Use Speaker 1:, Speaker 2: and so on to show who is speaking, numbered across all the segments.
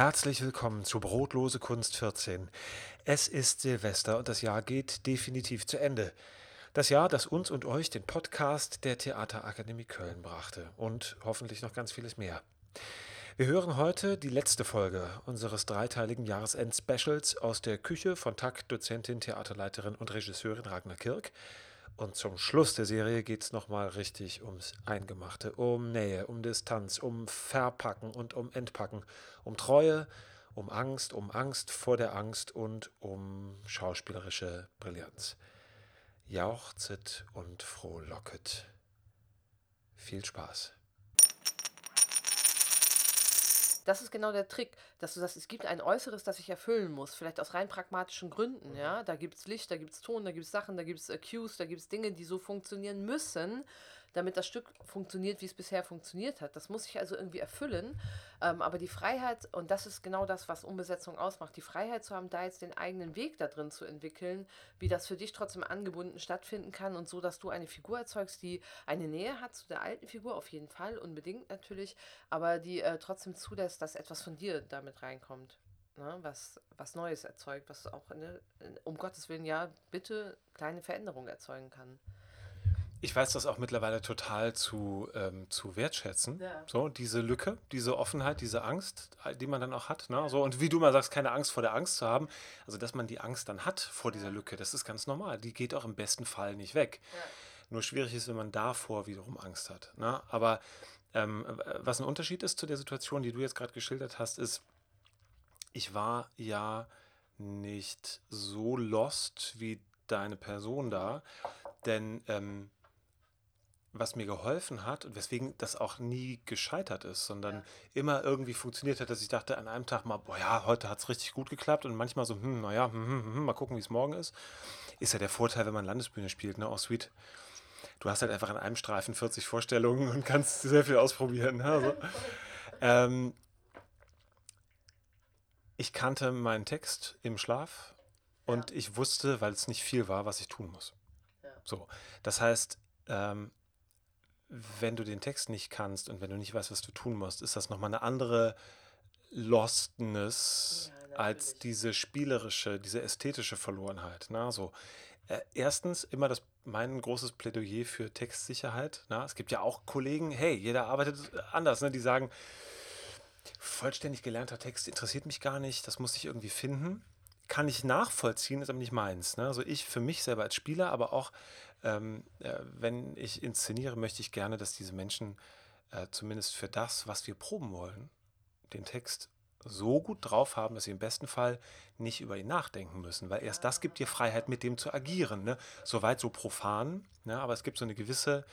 Speaker 1: Herzlich willkommen zu Brotlose Kunst 14. Es ist Silvester und das Jahr geht definitiv zu Ende. Das Jahr, das uns und euch den Podcast der Theaterakademie Köln brachte und hoffentlich noch ganz vieles mehr. Wir hören heute die letzte Folge unseres dreiteiligen Jahresend-Specials aus der Küche von TAC, Dozentin, Theaterleiterin und Regisseurin Ragnar Kirk. Und zum Schluss der Serie geht es nochmal richtig ums Eingemachte, um Nähe, um Distanz, um Verpacken und um Entpacken, um Treue, um Angst, um Angst vor der Angst und um schauspielerische Brillanz. Jauchzet und frohlocket. Viel Spaß.
Speaker 2: Das ist genau der Trick, dass du sagst, es gibt ein Äußeres, das ich erfüllen muss, vielleicht aus rein pragmatischen Gründen, ja. Da gibt es Licht, da gibt es Ton, da gibt es Sachen, da gibt es äh, Cues, da gibt es Dinge, die so funktionieren müssen, damit das Stück funktioniert, wie es bisher funktioniert hat. Das muss ich also irgendwie erfüllen. Ähm, aber die Freiheit, und das ist genau das, was Umbesetzung ausmacht, die Freiheit zu haben, da jetzt den eigenen Weg da drin zu entwickeln, wie das für dich trotzdem angebunden stattfinden kann und so, dass du eine Figur erzeugst, die eine Nähe hat zu der alten Figur, auf jeden Fall, unbedingt natürlich, aber die äh, trotzdem zulässt, dass etwas von dir damit reinkommt. Ne, was, was Neues erzeugt, was auch, eine, um Gottes Willen, ja, bitte kleine Veränderungen erzeugen kann.
Speaker 1: Ich weiß das auch mittlerweile total zu, ähm, zu wertschätzen. Ja. So, diese Lücke, diese Offenheit, diese Angst, die man dann auch hat. Ne? So, und wie du mal sagst, keine Angst vor der Angst zu haben. Also, dass man die Angst dann hat vor dieser Lücke, das ist ganz normal. Die geht auch im besten Fall nicht weg. Ja. Nur schwierig ist, wenn man davor wiederum Angst hat. Ne? Aber ähm, was ein Unterschied ist zu der Situation, die du jetzt gerade geschildert hast, ist, ich war ja nicht so lost wie deine Person da. Denn ähm, was mir geholfen hat und weswegen das auch nie gescheitert ist, sondern ja. immer irgendwie funktioniert hat, dass ich dachte an einem Tag mal, boah ja, heute hat es richtig gut geklappt und manchmal so, hm, naja, hm, hm, hm, mal gucken, wie es morgen ist. Ist ja der Vorteil, wenn man Landesbühne spielt, ne, auch sweet. Du hast halt einfach an einem Streifen 40 Vorstellungen und kannst sehr viel ausprobieren. Ne? Also, ähm, ich kannte meinen Text im Schlaf und ja. ich wusste, weil es nicht viel war, was ich tun muss. Ja. So, das heißt, ähm, wenn du den Text nicht kannst und wenn du nicht weißt, was du tun musst, ist das nochmal eine andere Lostness ja, als diese spielerische, diese ästhetische Verlorenheit. Na, so. Äh, erstens immer das mein großes Plädoyer für Textsicherheit. Na, es gibt ja auch Kollegen, hey, jeder arbeitet anders, ne, die sagen, vollständig gelernter Text interessiert mich gar nicht, das muss ich irgendwie finden. Kann ich nachvollziehen, ist aber nicht meins. Ne? Also ich für mich selber als Spieler, aber auch ähm, äh, wenn ich inszeniere, möchte ich gerne, dass diese Menschen äh, zumindest für das, was wir proben wollen, den Text so gut drauf haben, dass sie im besten Fall nicht über ihn nachdenken müssen, weil erst das gibt dir Freiheit, mit dem zu agieren. Ne? Soweit so profan, ne? aber es gibt so eine gewisse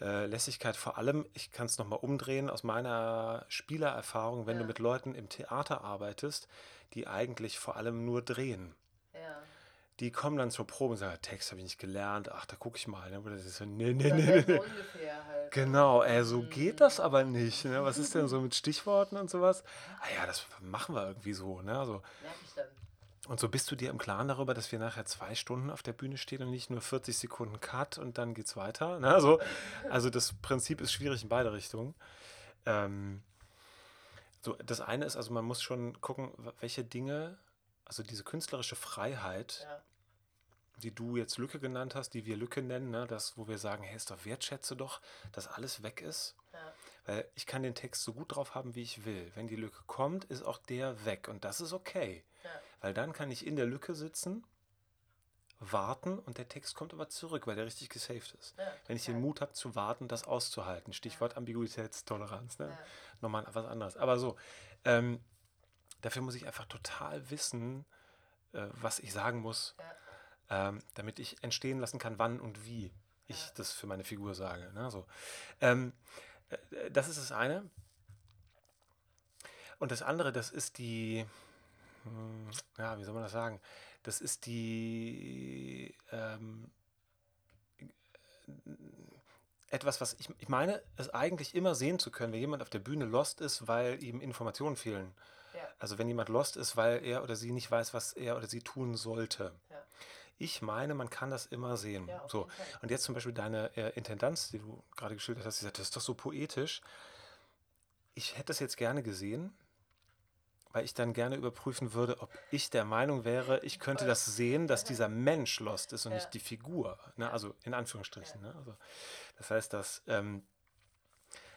Speaker 1: äh, Lässigkeit. Vor allem, ich kann es nochmal umdrehen, aus meiner Spielererfahrung, wenn ja. du mit Leuten im Theater arbeitest, die eigentlich vor allem nur drehen die kommen dann zur Probe und sagen, Text habe ich nicht gelernt, ach, da gucke ich mal. Ne? Das ist so, nee, nee, nee. nee. Halt. Genau, ey, so mhm. geht das aber nicht. Ne? Was ist denn so mit Stichworten und sowas? Ah ja, das machen wir irgendwie so. Ne? Also, und so bist du dir im Klaren darüber, dass wir nachher zwei Stunden auf der Bühne stehen und nicht nur 40 Sekunden Cut und dann geht's weiter. Ne? Also, also das Prinzip ist schwierig in beide Richtungen. Ähm, so, das eine ist, also man muss schon gucken, welche Dinge also diese künstlerische Freiheit, ja. die du jetzt Lücke genannt hast, die wir Lücke nennen, ne, das, wo wir sagen, hey, ist doch wertschätze doch, dass alles weg ist. Ja. Weil ich kann den Text so gut drauf haben, wie ich will. Wenn die Lücke kommt, ist auch der weg. Und das ist okay. Ja. Weil dann kann ich in der Lücke sitzen, warten und der Text kommt aber zurück, weil der richtig gesaved ist. Wenn ich den Mut habe zu warten, das auszuhalten. Stichwort. Ambiguitätstoleranz. Ne? Nochmal was anderes. Aber so, ähm, Dafür muss ich einfach total wissen, äh, was ich sagen muss, ja. ähm, damit ich entstehen lassen kann, wann und wie ich ja. das für meine Figur sage. Ne? So. Ähm, äh, das ist das eine. Und das andere, das ist die, hm, ja, wie soll man das sagen? Das ist die, ähm, etwas, was ich, ich meine, es eigentlich immer sehen zu können, wenn jemand auf der Bühne lost ist, weil ihm Informationen fehlen. Also wenn jemand lost ist, weil er oder sie nicht weiß, was er oder sie tun sollte. Ja. Ich meine, man kann das immer sehen. Ja, so. Und jetzt zum Beispiel deine äh, Intendanz, die du gerade geschildert hast, die sagt, das ist doch so poetisch. Ich hätte das jetzt gerne gesehen, weil ich dann gerne überprüfen würde, ob ich der Meinung wäre, ich könnte das sehen, dass dieser Mensch lost ist und
Speaker 2: Ja.
Speaker 1: nicht die Figur. Ne? Also in Anführungsstrichen. Ne? Also, das heißt, dass ähm,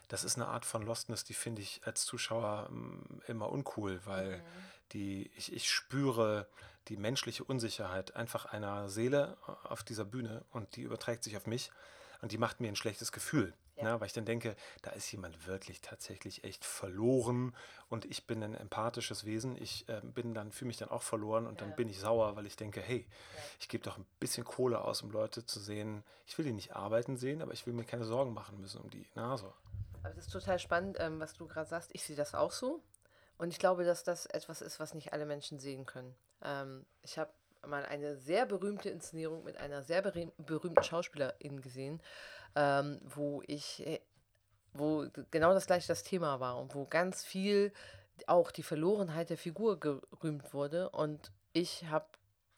Speaker 1: das ist eine Art von Lostness, die finde ich als Zuschauer ähm, immer uncool, weil die, ich, ich spüre die menschliche Unsicherheit einfach einer Seele auf dieser Bühne und die überträgt sich auf mich und die macht mir ein schlechtes Gefühl.
Speaker 2: Ja.
Speaker 1: Ne? Weil ich dann denke, da ist jemand wirklich tatsächlich echt verloren und ich bin ein empathisches Wesen. Ich äh, bin dann, fühle mich dann auch verloren und dann
Speaker 2: Ja.
Speaker 1: bin ich sauer, weil ich denke, hey, ich gebe doch ein bisschen Kohle aus, um Leute zu sehen. Ich will die nicht arbeiten sehen, aber ich will mir keine Sorgen machen müssen um die. Na, so.
Speaker 2: Aber das ist total spannend, ähm, was du gerade sagst. Ich sehe das auch so. Und ich glaube, dass das etwas ist, was nicht alle Menschen sehen können. Ähm, ich habe mal eine sehr berühmte Inszenierung mit einer sehr berühm- berühmten Schauspielerin gesehen, ähm, wo ich, äh, wo genau das gleiche das Thema war und wo ganz viel auch die Verlorenheit der Figur gerühmt wurde. Und ich habe,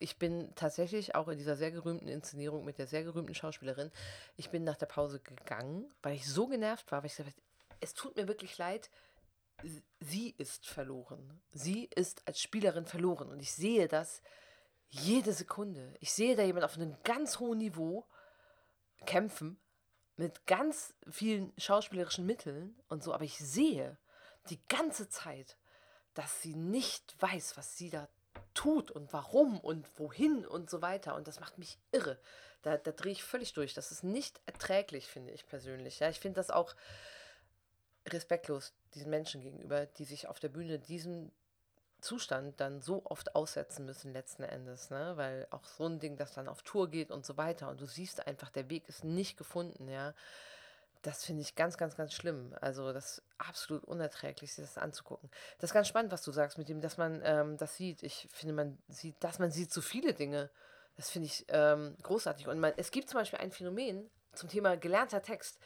Speaker 2: ich bin tatsächlich auch in dieser sehr gerühmten Inszenierung mit der sehr gerühmten Schauspielerin, ich bin nach der Pause gegangen, weil ich so genervt war, weil ich gesagt habe, es tut mir wirklich leid, sie ist verloren. Sie ist als Spielerin verloren. Und ich sehe das jede Sekunde. Ich sehe da jemand auf einem ganz hohen Niveau kämpfen, mit ganz vielen schauspielerischen Mitteln und so, aber ich sehe die ganze Zeit, dass sie nicht weiß, was sie da tut und warum und wohin und so weiter. Und das macht mich irre. Da, da drehe ich völlig durch. Das ist nicht erträglich, finde ich persönlich. Ja, ich finde das auch respektlos diesen Menschen gegenüber, die sich auf der Bühne diesem Zustand dann so oft aussetzen müssen letzten Endes, ne? Weil auch so ein Ding, das dann auf Tour geht und so weiter und du siehst einfach, der Weg ist nicht gefunden, ja. Das finde ich ganz, ganz, ganz schlimm. Also das ist absolut unerträglich, sich das anzugucken. Das ist ganz spannend, was du sagst, mit dem, dass man ähm, das sieht. Ich finde, man sieht, dass man sieht so viele Dinge. Das finde ich ähm, großartig. Und man, es gibt zum Beispiel ein Phänomen zum Thema gelernter Text.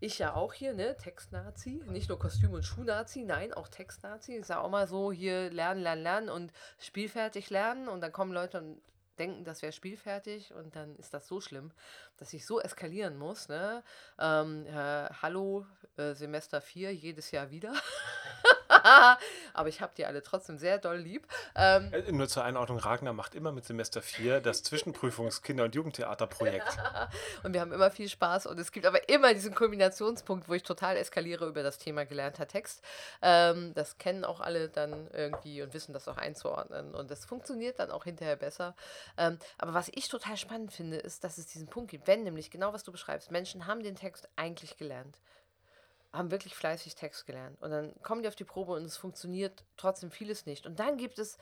Speaker 2: Ich ja auch hier, ne? Textnazi. Nicht nur Kostüm- und Schuhnazi, nein, auch Textnazi. Ich sage auch mal so, hier lernen, lernen, lernen und spielfertig lernen. Und dann kommen Leute und denken, das wäre spielfertig. Und dann ist das so schlimm, dass ich so eskalieren muss, ne? Ähm, äh, hallo, äh, Semester 4, jedes Jahr wieder. Aber ich habe die alle trotzdem sehr doll lieb. Ähm,
Speaker 1: Äh, Nur zur Einordnung, Ragnar macht immer mit Semester 4 das Zwischenprüfungs-Kinder- und Jugendtheaterprojekt.
Speaker 2: Und wir haben immer viel Spaß und es gibt aber immer diesen Kulminationspunkt, wo ich total eskaliere über das Thema gelernter Text. Ähm, das kennen auch alle dann irgendwie und wissen das auch einzuordnen und das funktioniert dann auch hinterher besser. Ähm, aber was ich total spannend finde, ist, dass es diesen Punkt gibt, wenn nämlich genau was du beschreibst, Menschen haben den Text eigentlich gelernt haben wirklich fleißig Text gelernt. Und dann kommen die auf die Probe und es funktioniert trotzdem vieles nicht. Und dann gibt es,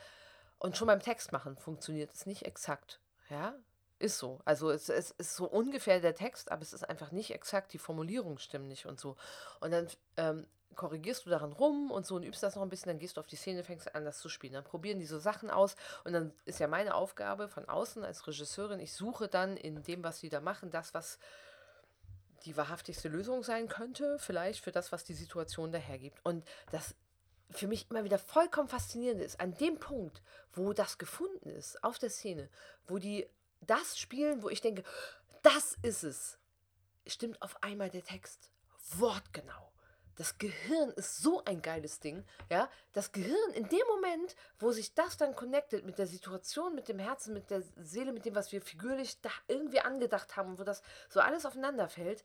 Speaker 2: und schon beim Text machen funktioniert es nicht exakt. Ja, ist so. Also es, es ist so ungefähr der Text, aber es ist einfach nicht exakt, die Formulierungen stimmen nicht und so. Und dann ähm, korrigierst du daran rum und so und übst das noch ein bisschen, dann gehst du auf die Szene, fängst an, das zu spielen. Dann probieren die so Sachen aus und dann ist ja meine Aufgabe von außen als Regisseurin, ich suche dann in dem, was sie da machen, das, was die wahrhaftigste Lösung sein könnte, vielleicht für das, was die Situation dahergibt. Und das für mich immer wieder vollkommen faszinierend ist, an dem Punkt, wo das gefunden ist, auf der Szene, wo die das spielen, wo ich denke, das ist es, stimmt auf einmal der Text wortgenau. Das Gehirn ist so ein geiles Ding, ja. Das Gehirn in dem Moment, wo sich das dann connectet mit der Situation, mit dem Herzen, mit der Seele, mit dem, was wir figürlich da irgendwie angedacht haben, wo das so alles aufeinander fällt,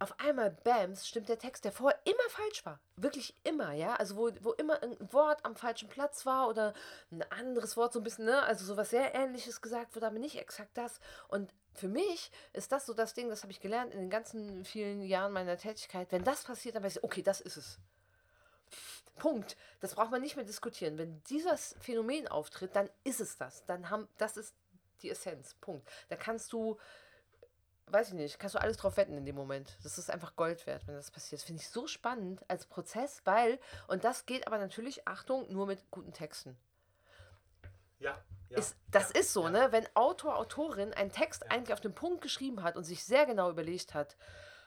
Speaker 2: auf einmal, bams, stimmt der Text, der vorher immer falsch war. Wirklich immer, ja. Also wo, wo immer ein Wort am falschen Platz war oder ein anderes Wort so ein bisschen, ne, also sowas sehr ähnliches gesagt wurde, aber nicht exakt das. Und für mich ist das so das Ding, das habe ich gelernt in den ganzen vielen Jahren meiner Tätigkeit. Wenn das passiert, dann weiß ich, okay, das ist es. Punkt. Das braucht man nicht mehr diskutieren. Wenn dieses Phänomen auftritt, dann ist es das. Dann haben, das ist die Essenz. Punkt. Da kannst du weiß ich nicht, kannst du alles drauf wetten in dem Moment. Das ist einfach Gold wert, wenn das passiert. Das finde ich so spannend als Prozess, weil, und das geht aber natürlich, Achtung, nur mit guten Texten.
Speaker 1: Ja,
Speaker 2: ist, das ist so, ne? Wenn Autor, Autorin einen Text eigentlich auf den Punkt geschrieben hat und sich sehr genau überlegt hat,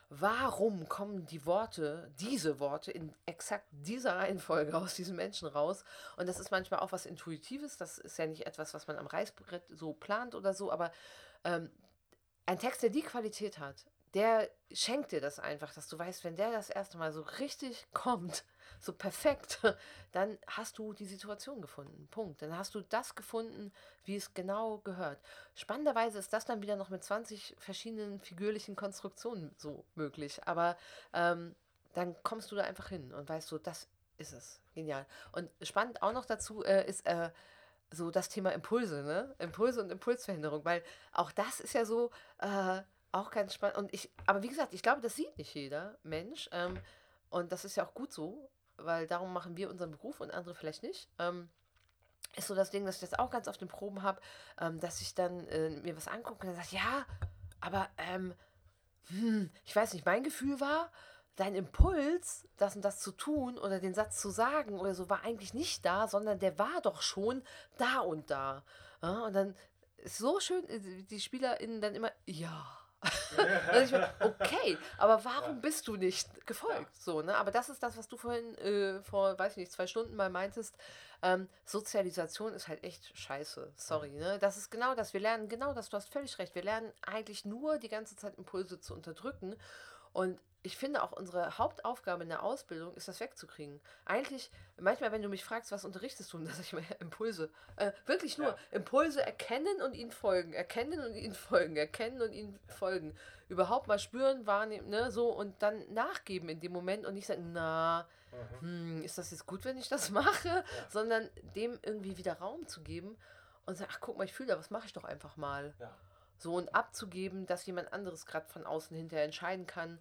Speaker 2: warum kommen die Worte, diese Worte in exakt dieser Reihenfolge aus diesem Menschen raus? Und das ist manchmal auch was Intuitives, das ist ja nicht etwas, was man am Reißbrett so plant oder so, aber ähm, ein Text, der die Qualität hat, der schenkt dir das einfach, dass du weißt, wenn der das erste Mal so richtig kommt, so perfekt, dann hast du die Situation gefunden. Punkt. Dann hast du das gefunden, wie es genau gehört. Spannenderweise ist das dann wieder noch mit 20 verschiedenen figürlichen Konstruktionen so möglich. Aber ähm, dann kommst du da einfach hin und weißt so, das ist es. Genial. Und spannend auch noch dazu äh, ist äh, so das Thema Impulse, ne? Impulse und Impulsverhinderung, weil auch das ist ja so äh, auch ganz spannend. Und ich, aber wie gesagt, ich glaube, das sieht nicht jeder Mensch. Ähm, und das ist ja auch gut so, weil darum machen wir unseren Beruf und andere vielleicht nicht. Ähm, ist so das Ding, dass ich das auch ganz oft in Proben habe, ähm, dass ich dann äh, mir was angucke und dann sage, ja, aber ähm, hm, ich weiß nicht, mein Gefühl war, dein Impuls, das und das zu tun oder den Satz zu sagen oder so, war eigentlich nicht da, sondern der war doch schon da und da. Ja, und dann ist so schön, äh, die SpielerInnen dann immer, ja. mir, okay, aber warum bist du nicht gefolgt? So, ne? Aber das ist das, was du vorhin äh, vor, weiß ich nicht, zwei Stunden mal meintest. Ähm, Sozialisation ist halt echt scheiße. Sorry, ne? Das ist genau das. Wir lernen genau das, du hast völlig recht. Wir lernen eigentlich nur die ganze Zeit Impulse zu unterdrücken. Und ich finde auch unsere Hauptaufgabe in der Ausbildung ist das wegzukriegen. Eigentlich, manchmal, wenn du mich fragst, was unterrichtest du, dann sage ich mir Impulse. Äh, wirklich nur ja. Impulse erkennen und ihnen folgen, erkennen und ihnen folgen, erkennen und ihnen folgen. Überhaupt mal spüren, wahrnehmen, ne, so und dann nachgeben in dem Moment und nicht sagen, na, mhm. hm, ist das jetzt gut, wenn ich das mache, ja. sondern dem irgendwie wieder Raum zu geben und sagen, ach guck mal, ich fühle da, was mache ich doch einfach mal. Ja. So und abzugeben, dass jemand anderes gerade von außen hinterher entscheiden kann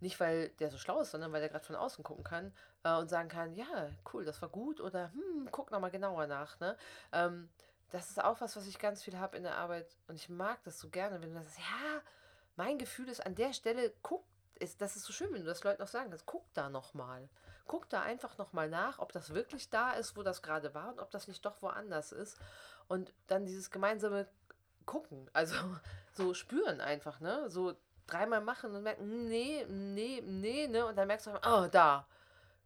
Speaker 2: nicht, weil der so schlau ist, sondern weil der gerade von außen gucken kann äh, und sagen kann, ja, cool, das war gut oder hm, guck nochmal genauer nach. Ne? Ähm, das ist auch was, was ich ganz viel habe in der Arbeit und ich mag das so gerne, wenn du sagst, ja, mein Gefühl ist an der Stelle, guck, ist, das ist so schön, wenn du das Leuten auch sagen kannst, guck da nochmal. Guck da einfach nochmal nach, ob das wirklich da ist, wo das gerade war und ob das nicht doch woanders ist. Und dann dieses gemeinsame Gucken, also so spüren einfach, ne? So dreimal machen und merken, nee, nee, nee, ne? Und dann merkst du, oh, da,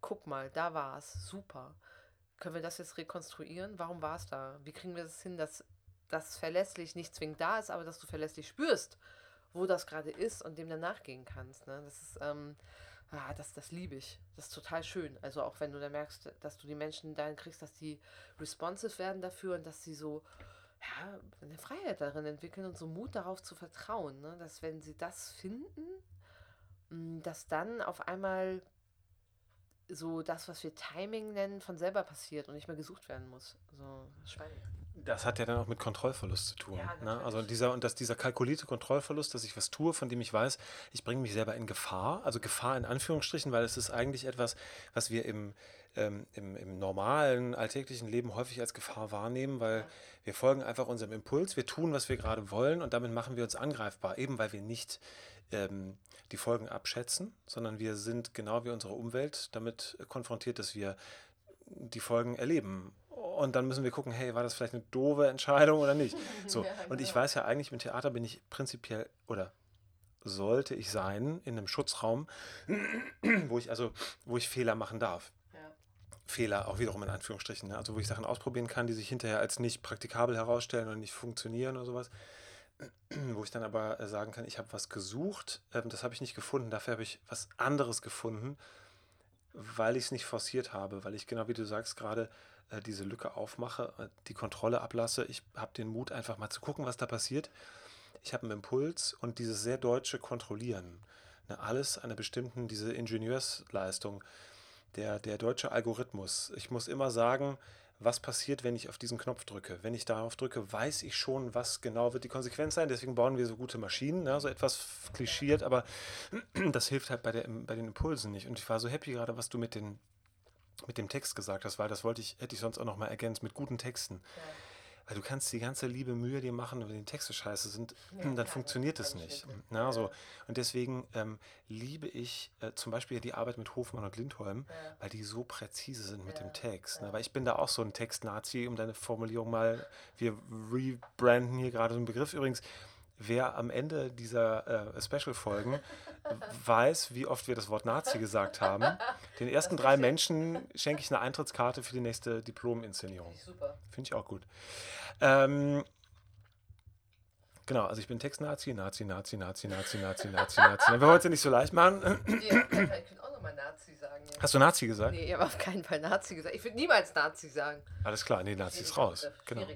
Speaker 2: guck mal, da war es, super. Können wir das jetzt rekonstruieren? Warum war es da? Wie kriegen wir das hin, dass das verlässlich nicht zwingend da ist, aber dass du verlässlich spürst, wo das gerade ist und dem dann nachgehen kannst. Ne? Das ist, ähm, ah, das, das liebe ich. Das ist total schön. Also auch wenn du dann merkst, dass du die Menschen dahin kriegst, dass die responsive werden dafür und dass sie so, ja, eine Freiheit darin entwickeln und so Mut darauf zu vertrauen, ne? dass wenn sie das finden, mm, dass dann auf einmal so das, was wir Timing nennen, von selber passiert und nicht mehr gesucht werden muss. So spannend.
Speaker 1: Das hat ja dann auch mit Kontrollverlust zu tun. Ja, ne? Also dieser und dass dieser kalkulierte Kontrollverlust, dass ich was tue, von dem ich weiß, ich bringe mich selber in Gefahr. Also Gefahr in Anführungsstrichen, weil es ist eigentlich etwas, was wir im ähm, im, im, normalen, alltäglichen Leben häufig als Gefahr wahrnehmen, weil wir folgen einfach unserem Impuls, wir tun, was wir gerade wollen und damit machen wir uns angreifbar, eben weil wir nicht ähm, die Folgen abschätzen, sondern wir sind genau wie unsere Umwelt damit konfrontiert, dass wir die Folgen erleben. Und dann müssen wir gucken, hey, war das vielleicht eine doofe Entscheidung oder nicht? So. Und ich genau. weiß ja eigentlich, mit Theater bin ich prinzipiell oder sollte ich sein in einem Schutzraum, wo ich also, wo ich Fehler machen darf. Fehler, auch wiederum in Anführungsstrichen. Ne? Also wo ich Sachen ausprobieren kann, die sich hinterher als nicht praktikabel herausstellen oder nicht funktionieren oder sowas. Wo ich dann aber äh, sagen kann, ich habe was gesucht, ähm, das habe ich nicht gefunden, dafür habe ich was anderes gefunden, weil ich es nicht forciert habe, weil ich genau wie du sagst gerade äh, diese Lücke aufmache, äh, die Kontrolle ablasse. Ich habe den Mut einfach mal zu gucken, was da passiert. Ich habe einen Impuls und dieses sehr deutsche Kontrollieren. Ne, alles einer bestimmten, diese Ingenieursleistung der, der deutsche Algorithmus. Ich muss immer sagen, was passiert, wenn ich auf diesen Knopf drücke. Wenn ich darauf drücke, weiß ich schon, was genau wird die Konsequenz sein. Deswegen bauen wir so gute Maschinen, ne? so etwas klischiert, aber das hilft halt bei, der, bei den Impulsen nicht. Und ich war so happy gerade, was du mit, den, mit dem Text gesagt hast, weil das wollte ich, hätte ich sonst auch noch mal ergänzt, mit guten Texten. Ja. Weil du kannst die ganze liebe Mühe dir machen, wenn die Texte scheiße sind, ja, dann klar, funktioniert es nicht. Na, so. Und deswegen ähm, liebe ich äh, zum Beispiel die Arbeit mit Hofmann und Lindholm, ja. weil die so präzise sind mit dem Text. Ne? Weil ich bin da auch so ein Text-Nazi, um deine Formulierung mal, wir rebranden hier gerade so einen Begriff. Übrigens, wer am Ende dieser äh, Special-Folgen weiß, wie oft wir das Wort Nazi gesagt haben, den ersten drei Menschen schenke ich eine Eintrittskarte für die nächste Diplom-Inszenierung. Super. Finde ich auch gut. Ähm, genau, also ich bin Text-Nazi, Nazi, Nazi, Nazi, Nazi, Nazi, Nazi, Nazi. Wir wollen es ja nicht so leicht machen. Ja, ich bin auch noch
Speaker 2: auch mal Nazi sagen. Ja.
Speaker 1: Hast du Nazi gesagt?
Speaker 2: Nee, ich habe auf keinen Fall Nazi gesagt. Ich würde niemals Nazi sagen.
Speaker 1: Alles klar, nee, Nazi ist raus. Genau.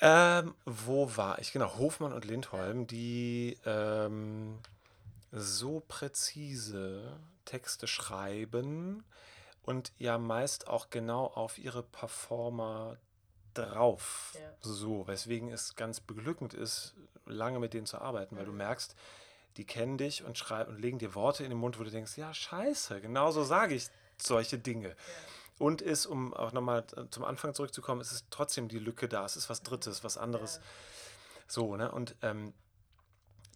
Speaker 1: Ähm, wo war ich? Genau, Hofmann und Lindholm, die ähm, so präzise Texte schreiben und ja meist auch genau auf ihre Performer drauf.
Speaker 2: Ja.
Speaker 1: So, weswegen es ganz beglückend ist, lange mit denen zu arbeiten, weil du merkst, die kennen dich und schreiben und legen dir Worte in den Mund, wo du denkst, ja, scheiße, genau so sage ich solche Dinge. Und ist, um auch nochmal zum Anfang zurückzukommen, es ist trotzdem die Lücke da, es ist was Drittes, was anderes. So, ne? Und ähm,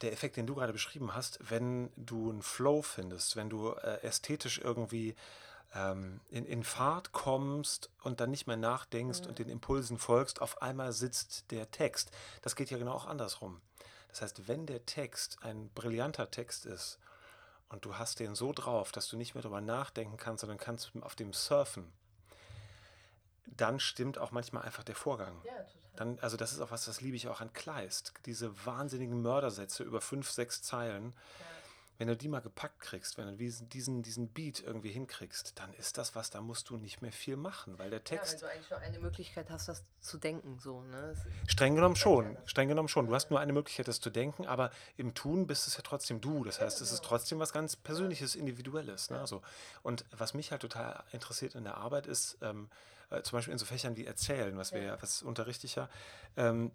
Speaker 1: der Effekt, den du gerade beschrieben hast, wenn du einen Flow findest, wenn du äh, ästhetisch irgendwie ähm, in, in Fahrt kommst und dann nicht mehr nachdenkst und den Impulsen folgst, auf einmal sitzt der Text. Das geht ja genau auch andersrum. Das heißt, wenn der Text ein brillanter Text ist und du hast den so drauf, dass du nicht mehr darüber nachdenken kannst, sondern kannst auf dem surfen, dann stimmt auch manchmal einfach der Vorgang.
Speaker 2: Ja.
Speaker 1: Dann, also das ist auch was, das liebe ich auch an Kleist. Diese wahnsinnigen Mördersätze über fünf, sechs Zeilen. Wenn du die mal gepackt kriegst, wenn du diesen, diesen, Beat irgendwie hinkriegst, dann ist das was, da musst du nicht mehr viel machen, weil der
Speaker 2: Ja, weil
Speaker 1: Text,
Speaker 2: du eigentlich nur eine Möglichkeit hast, das zu denken. So, ne?
Speaker 1: Streng genommen schon, streng genommen schon. Du hast nur eine Möglichkeit, das zu denken, aber im Tun bist es ja trotzdem du. Das heißt, es ist trotzdem was ganz Persönliches, Individuelles. Ne? So. Und was mich halt total interessiert in der Arbeit ist, ähm, äh, zum Beispiel in so Fächern wie Erzählen, was wir ja, was unterrichte ich ja, ähm,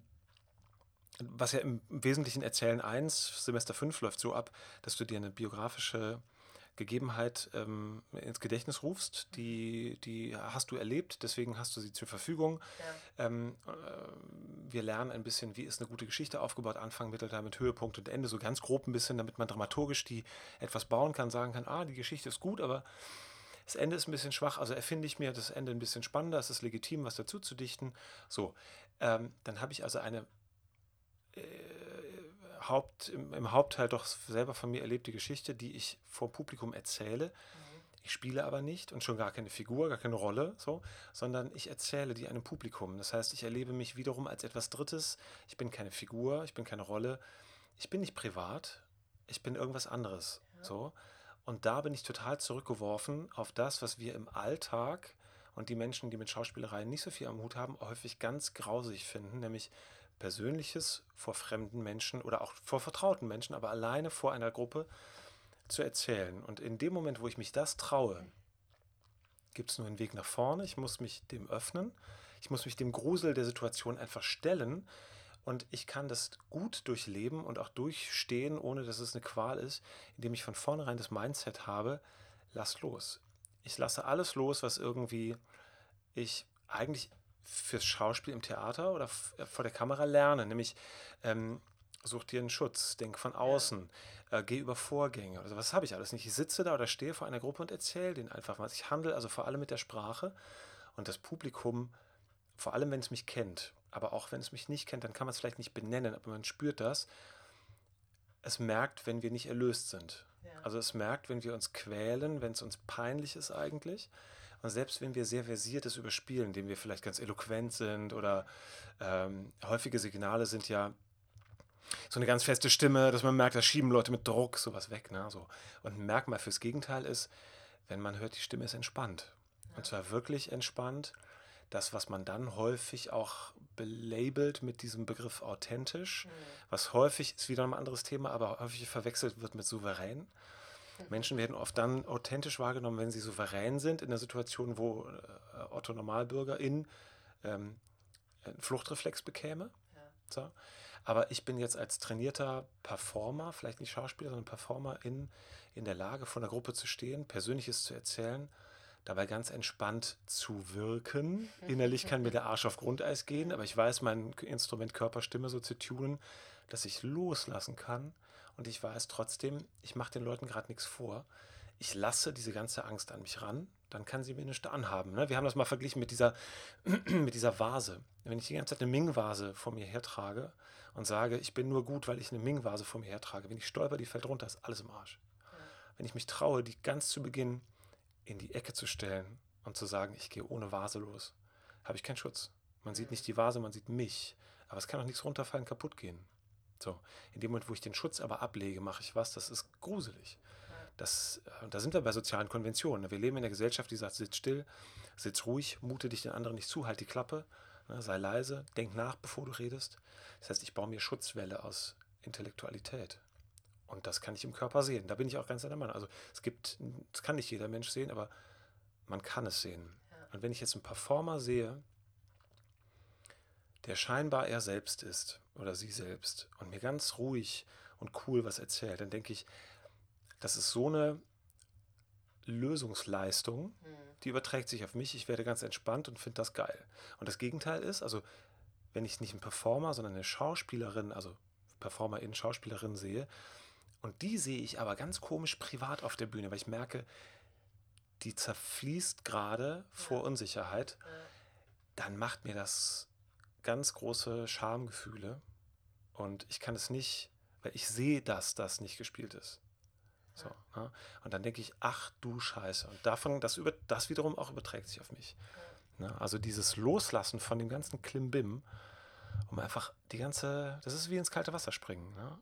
Speaker 1: was ja im Wesentlichen Erzählen 1, Semester 5 läuft so ab, dass du dir eine biografische Gegebenheit ähm, ins Gedächtnis rufst, die, die hast du erlebt, deswegen hast du sie zur Verfügung. Ähm, äh, wir lernen ein bisschen, wie ist eine gute Geschichte aufgebaut, Anfang, Mittelteil mit Höhepunkt und Ende, so ganz grob ein bisschen, damit man dramaturgisch die etwas bauen kann, sagen kann, ah, die Geschichte ist gut, aber das Ende ist ein bisschen schwach, also erfinde ich mir das Ende ein bisschen spannender, es ist legitim, was dazu zu dichten. So, ähm, dann habe ich also eine Haupt, im, im Hauptteil doch selber von mir erlebte Geschichte, die ich vor Publikum erzähle. Ich spiele aber nicht und schon gar keine Figur, gar keine Rolle, so, sondern ich erzähle die einem Publikum. Das heißt, ich erlebe mich wiederum als etwas Drittes. Ich bin keine Figur, ich bin keine Rolle. Ich bin nicht privat, ich bin irgendwas anderes. So. Und da bin ich total zurückgeworfen auf das, was wir im Alltag und die Menschen, die mit Schauspielereien nicht so viel am Hut haben, häufig ganz grausig finden, nämlich Persönliches vor fremden Menschen oder auch vor vertrauten Menschen, aber alleine vor einer Gruppe zu erzählen. Und in dem Moment, wo ich mich das traue, gibt es nur einen Weg nach vorne. Ich muss mich dem öffnen. Ich muss mich dem Grusel der Situation einfach stellen. Und ich kann das gut durchleben und auch durchstehen, ohne dass es eine Qual ist, indem ich von vornherein das Mindset habe, lass los. Ich lasse alles los, was irgendwie ich eigentlich fürs Schauspiel im Theater oder äh, vor der Kamera lerne, nämlich ähm, such dir einen Schutz, denk von außen, äh, geh über Vorgänge. Also was habe ich alles nicht? Ich sitze da oder stehe vor einer Gruppe und erzähle denen einfach was. Ich handle also vor allem mit der Sprache und das Publikum, vor allem wenn es mich kennt, aber auch wenn es mich nicht kennt, dann kann man es vielleicht nicht benennen, aber man spürt das. Es merkt, wenn wir nicht erlöst sind. Also es merkt, wenn wir uns quälen, wenn es uns peinlich ist eigentlich. Und selbst wenn wir sehr versiertes überspielen, indem wir vielleicht ganz eloquent sind oder ähm, häufige Signale sind ja so eine ganz feste Stimme, dass man merkt, da schieben Leute mit Druck sowas weg. Ne? So. Und ein Merkmal fürs Gegenteil ist, wenn man hört, die Stimme ist entspannt. Und zwar wirklich entspannt. Das, was man dann häufig auch belabelt mit diesem Begriff authentisch, was häufig ist wieder ein anderes Thema, aber häufig verwechselt wird mit souverän. Menschen werden oft dann authentisch wahrgenommen, wenn sie souverän sind in der Situation, wo äh, Otto Normalbürger in ähm, einen Fluchtreflex bekäme. So. Aber ich bin jetzt als trainierter Performer, vielleicht nicht Schauspieler, sondern Performer in, in der Lage, vor einer Gruppe zu stehen, Persönliches zu erzählen, dabei ganz entspannt zu wirken. Innerlich kann mir der Arsch auf Grundeis gehen, aber ich weiß, mein Instrument Körperstimme so zu tunen, dass ich loslassen kann. Und ich weiß trotzdem, ich mache den Leuten gerade nichts vor. Ich lasse diese ganze Angst an mich ran, dann kann sie mir nichts anhaben. Ne? Wir haben das mal verglichen mit dieser, mit dieser Vase. Wenn ich die ganze Zeit eine Ming-Vase vor mir hertrage und sage, ich bin nur gut, weil ich eine Ming-Vase vor mir hertrage, wenn ich stolper, die fällt runter, ist alles im Arsch. Wenn ich mich traue, die ganz zu Beginn in die Ecke zu stellen und zu sagen, ich gehe ohne Vase los, habe ich keinen Schutz. Man sieht nicht die Vase, man sieht mich. Aber es kann auch nichts runterfallen, kaputt gehen. So, in dem Moment, wo ich den Schutz aber ablege, mache ich was, das ist gruselig. das, äh, da sind wir bei sozialen Konventionen. Wir leben in einer Gesellschaft, die sagt, sitz still, sitz ruhig, mute dich den anderen nicht zu, halt die Klappe, ne, sei leise, denk nach, bevor du redest. Das heißt, ich baue mir Schutzwelle aus Intellektualität. Und das kann ich im Körper sehen. Da bin ich auch ganz der Meinung. Also es gibt, das kann nicht jeder Mensch sehen, aber man kann es sehen. Und wenn ich jetzt einen Performer sehe, der scheinbar er selbst ist oder sie selbst und mir ganz ruhig und cool was erzählt, dann denke ich, das ist so eine Lösungsleistung, mhm. die überträgt sich auf mich. Ich werde ganz entspannt und finde das geil. Und das Gegenteil ist, also wenn ich nicht einen Performer, sondern eine Schauspielerin, also Performerin, Schauspielerin sehe, und die sehe ich aber ganz komisch privat auf der Bühne, weil ich merke, die zerfließt gerade vor Unsicherheit, dann macht mir das ganz große Schamgefühle. Und ich kann es nicht, weil ich sehe, dass das nicht gespielt ist. So, ne? Und dann denke ich, ach du Scheiße. Und davon, das, über, das wiederum auch überträgt sich auf mich. Ne? Also dieses Loslassen von dem ganzen Klimbim, um einfach die ganze, das ist wie ins kalte Wasser springen. Ne?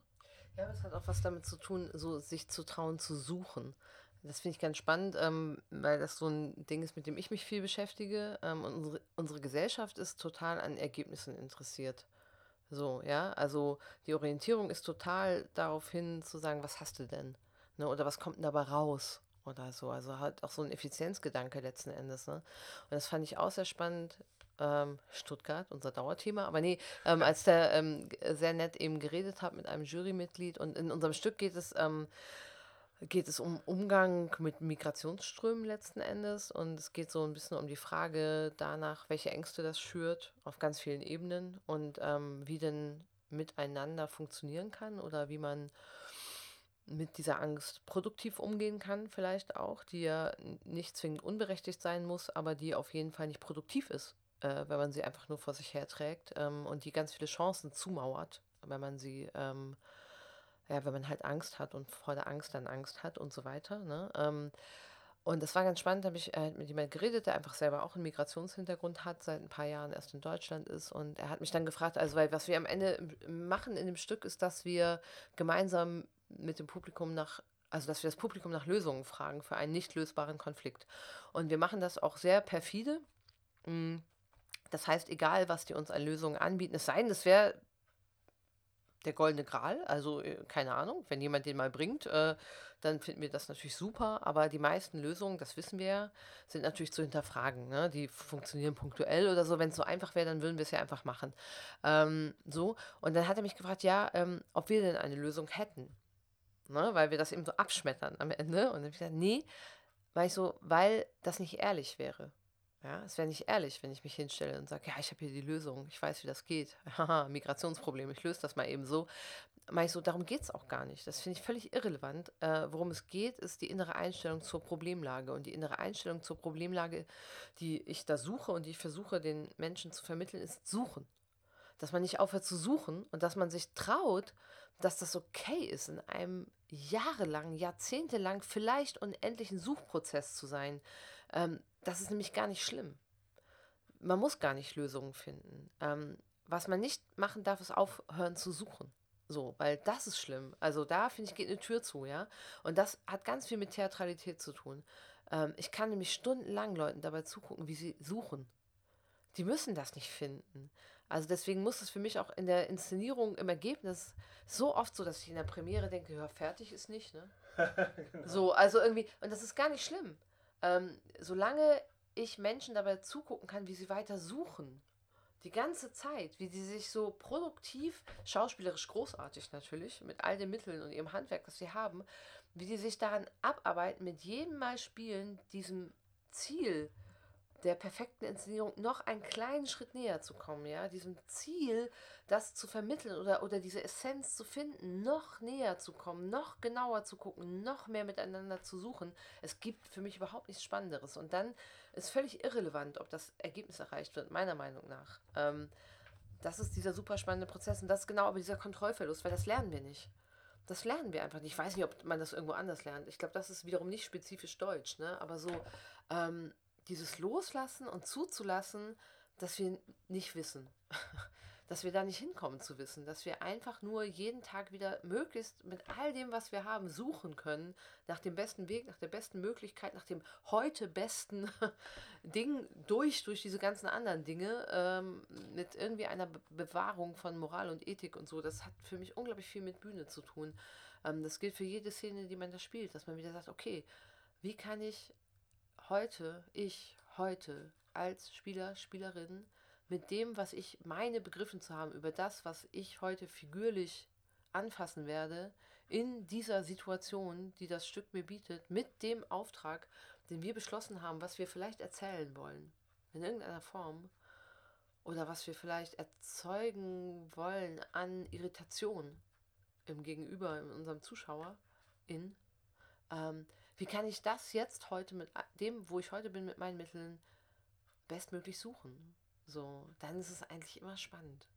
Speaker 2: Ja, aber es hat auch was damit zu tun, so sich zu trauen zu suchen. Das finde ich ganz spannend, ähm, weil das so ein Ding ist, mit dem ich mich viel beschäftige. Ähm, und unsere, unsere Gesellschaft ist total an Ergebnissen interessiert. So, ja, also die Orientierung ist total darauf hin zu sagen, was hast du denn? Ne? Oder was kommt denn dabei raus? Oder so. Also halt auch so ein Effizienzgedanke letzten Endes. Ne? Und das fand ich auch sehr spannend. Ähm, Stuttgart, unser Dauerthema. Aber nee, ähm, als der ähm, sehr nett eben geredet hat mit einem Jurymitglied und in unserem Stück geht es ähm, geht es um Umgang mit Migrationsströmen letzten Endes und es geht so ein bisschen um die Frage danach, welche Ängste das schürt auf ganz vielen Ebenen und ähm, wie denn miteinander funktionieren kann oder wie man mit dieser Angst produktiv umgehen kann, vielleicht auch, die ja nicht zwingend unberechtigt sein muss, aber die auf jeden Fall nicht produktiv ist, äh, wenn man sie einfach nur vor sich herträgt ähm, und die ganz viele Chancen zumauert, wenn man sie, ähm, ja, wenn man halt Angst hat und vor der Angst dann Angst hat und so weiter. Ne? Ähm, und das war ganz spannend, da habe ich äh, mit jemandem geredet, der einfach selber auch einen Migrationshintergrund hat, seit ein paar Jahren erst in Deutschland ist. Und er hat mich dann gefragt, also weil was wir am Ende machen in dem Stück ist, dass wir gemeinsam mit dem Publikum nach, also dass wir das Publikum nach Lösungen fragen für einen nicht lösbaren Konflikt. Und wir machen das auch sehr perfide. Mm, das heißt, egal, was die uns an Lösungen anbieten, es sei denn, das wäre der goldene Gral, also äh, keine Ahnung, wenn jemand den mal bringt, äh, dann finden wir das natürlich super, aber die meisten Lösungen, das wissen wir sind natürlich zu hinterfragen. Ne? Die funktionieren punktuell oder so. Wenn es so einfach wäre, dann würden wir es ja einfach machen. Ähm, so, und dann hat er mich gefragt, ja, ähm, ob wir denn eine Lösung hätten ne? weil wir das eben so abschmettern am Ende. Und dann habe ich gesagt, nee, weil ich so, weil das nicht ehrlich wäre. Ja, es wäre nicht ehrlich, wenn ich mich hinstelle und sage, ja, ich habe hier die Lösung, ich weiß, wie das geht. Haha, Migrationsproblem, ich löse das mal eben so. Meine so, darum geht es auch gar nicht. Das finde ich völlig irrelevant. Äh, worum es geht, ist die innere Einstellung zur Problemlage. Und die innere Einstellung zur Problemlage, die ich da suche und die ich versuche, den Menschen zu vermitteln, ist suchen. Dass man nicht aufhört zu suchen und dass man sich traut, dass das okay ist, in einem jahrelang, jahrzehntelang, vielleicht unendlichen Suchprozess zu sein. Ähm, das ist nämlich gar nicht schlimm. Man muss gar nicht Lösungen finden. Ähm, was man nicht machen darf, ist aufhören zu suchen. So, weil das ist schlimm. Also da, finde ich, geht eine Tür zu, ja. Und das hat ganz viel mit Theatralität zu tun. Ähm, ich kann nämlich stundenlang Leuten dabei zugucken, wie sie suchen. Die müssen das nicht finden. Also deswegen muss es für mich auch in der Inszenierung im Ergebnis so oft so, dass ich in der Premiere denke, ja, fertig ist nicht, ne? genau. So, also irgendwie, und das ist gar nicht schlimm. Ähm, solange ich Menschen dabei zugucken kann, wie sie weiter suchen, die ganze Zeit, wie sie sich so produktiv, schauspielerisch großartig natürlich, mit all den Mitteln und ihrem Handwerk, das sie haben, wie die sich daran abarbeiten, mit jedem Mal spielen, diesem Ziel der perfekten Inszenierung noch einen kleinen Schritt näher zu kommen, ja, diesem Ziel, das zu vermitteln oder, oder diese Essenz zu finden, noch näher zu kommen, noch genauer zu gucken, noch mehr miteinander zu suchen. Es gibt für mich überhaupt nichts Spannenderes. Und dann ist völlig irrelevant, ob das Ergebnis erreicht wird, meiner Meinung nach. Ähm, das ist dieser super spannende Prozess und das ist genau aber dieser Kontrollverlust, weil das lernen wir nicht. Das lernen wir einfach nicht. Ich weiß nicht, ob man das irgendwo anders lernt. Ich glaube, das ist wiederum nicht spezifisch deutsch, ne? aber so. Ähm, dieses Loslassen und zuzulassen, dass wir nicht wissen. dass wir da nicht hinkommen zu wissen, dass wir einfach nur jeden Tag wieder möglichst mit all dem, was wir haben, suchen können, nach dem besten Weg, nach der besten Möglichkeit, nach dem heute besten Ding durch, durch diese ganzen anderen Dinge, ähm, mit irgendwie einer Be Bewahrung von Moral und Ethik und so. Das hat für mich unglaublich viel mit Bühne zu tun. Ähm, das gilt für jede Szene, die man da spielt, dass man wieder sagt, okay, wie kann ich heute, ich heute als Spieler, Spielerin, mit dem, was ich meine begriffen zu haben, über das, was ich heute figürlich anfassen werde, in dieser Situation, die das Stück mir bietet, mit dem Auftrag, den wir beschlossen haben, was wir vielleicht erzählen wollen, in irgendeiner Form, oder was wir vielleicht erzeugen wollen an Irritation im Gegenüber, in unserem Zuschauer, in, ähm, wie kann ich das jetzt heute mit dem, wo ich heute bin, mit meinen Mitteln bestmöglich suchen? So, dann ist es eigentlich immer spannend.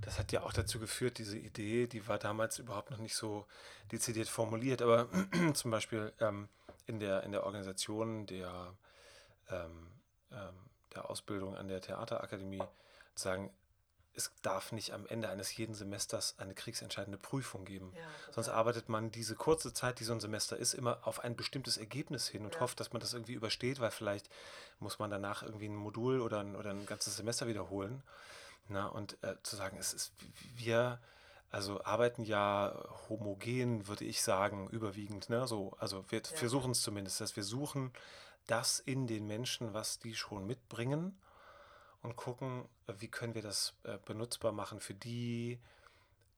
Speaker 1: Das hat ja auch dazu geführt, diese Idee, die war damals überhaupt noch nicht so dezidiert formuliert, aber zum Beispiel ähm, in, der, in der Organisation der, ähm, ähm, der Ausbildung an der Theaterakademie sagen, es darf nicht am Ende eines jeden Semesters eine kriegsentscheidende Prüfung geben. Ja, Sonst arbeitet man diese kurze Zeit, die so ein Semester ist, immer auf ein bestimmtes Ergebnis hin und ja. hofft, dass man das irgendwie übersteht, weil vielleicht muss man danach irgendwie ein Modul oder ein, oder ein ganzes Semester wiederholen. Na, und äh, zu sagen, es ist, wir also arbeiten ja homogen, würde ich sagen, überwiegend. Ne? So, also wir ja. versuchen es zumindest, dass wir suchen das in den Menschen, was die schon mitbringen und gucken, wie können wir das äh, benutzbar machen für die,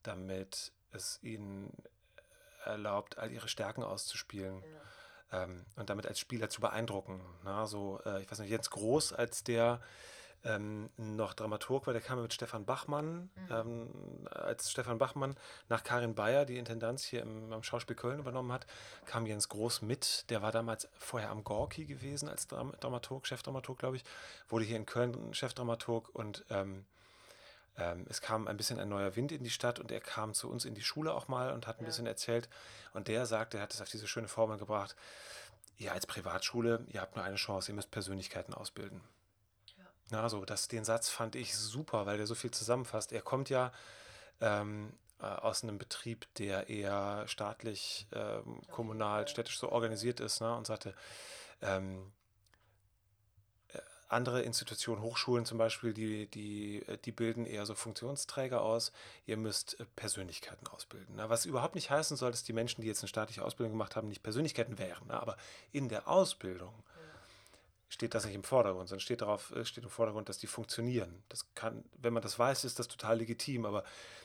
Speaker 1: damit es ihnen erlaubt, all ihre Stärken auszuspielen. Ja. Ähm, und damit als Spieler zu beeindrucken. Na, so, äh, ich weiß nicht, Jens Groß als der ähm, noch Dramaturg war, der kam mit Stefan Bachmann, mhm. ähm, als Stefan Bachmann nach Karin Bayer die Intendanz hier im, am Schauspiel Köln übernommen hat, kam Jens Groß mit, der war damals vorher am Gorki gewesen als Dram Dramaturg, Chefdramaturg, glaube ich, wurde hier in Köln Chefdramaturg und ähm, ähm, es kam ein bisschen ein neuer Wind in die Stadt und er kam zu uns in die Schule auch mal und hat ein ja. bisschen erzählt und der sagte, er hat es auf diese schöne Formel gebracht, ihr als Privatschule, ihr habt nur eine Chance, ihr müsst Persönlichkeiten ausbilden. Na, so, das, den Satz fand ich super, weil der so viel zusammenfasst. Er kommt ja ähm, äh, aus einem Betrieb, der eher staatlich, ähm, kommunal, städtisch so organisiert ist ne, und sagte, ähm, äh, andere Institutionen, Hochschulen zum Beispiel, die, die, äh, die bilden eher so Funktionsträger aus. Ihr müsst Persönlichkeiten ausbilden. Ne? Was überhaupt nicht heißen soll, dass die Menschen, die jetzt eine staatliche Ausbildung gemacht haben, nicht Persönlichkeiten wären. Ne? Aber in der Ausbildung steht das nicht im Vordergrund, sondern steht darauf, äh, steht im Vordergrund, dass die funktionieren. Das kann, wenn man das weiß, ist das total legitim, aber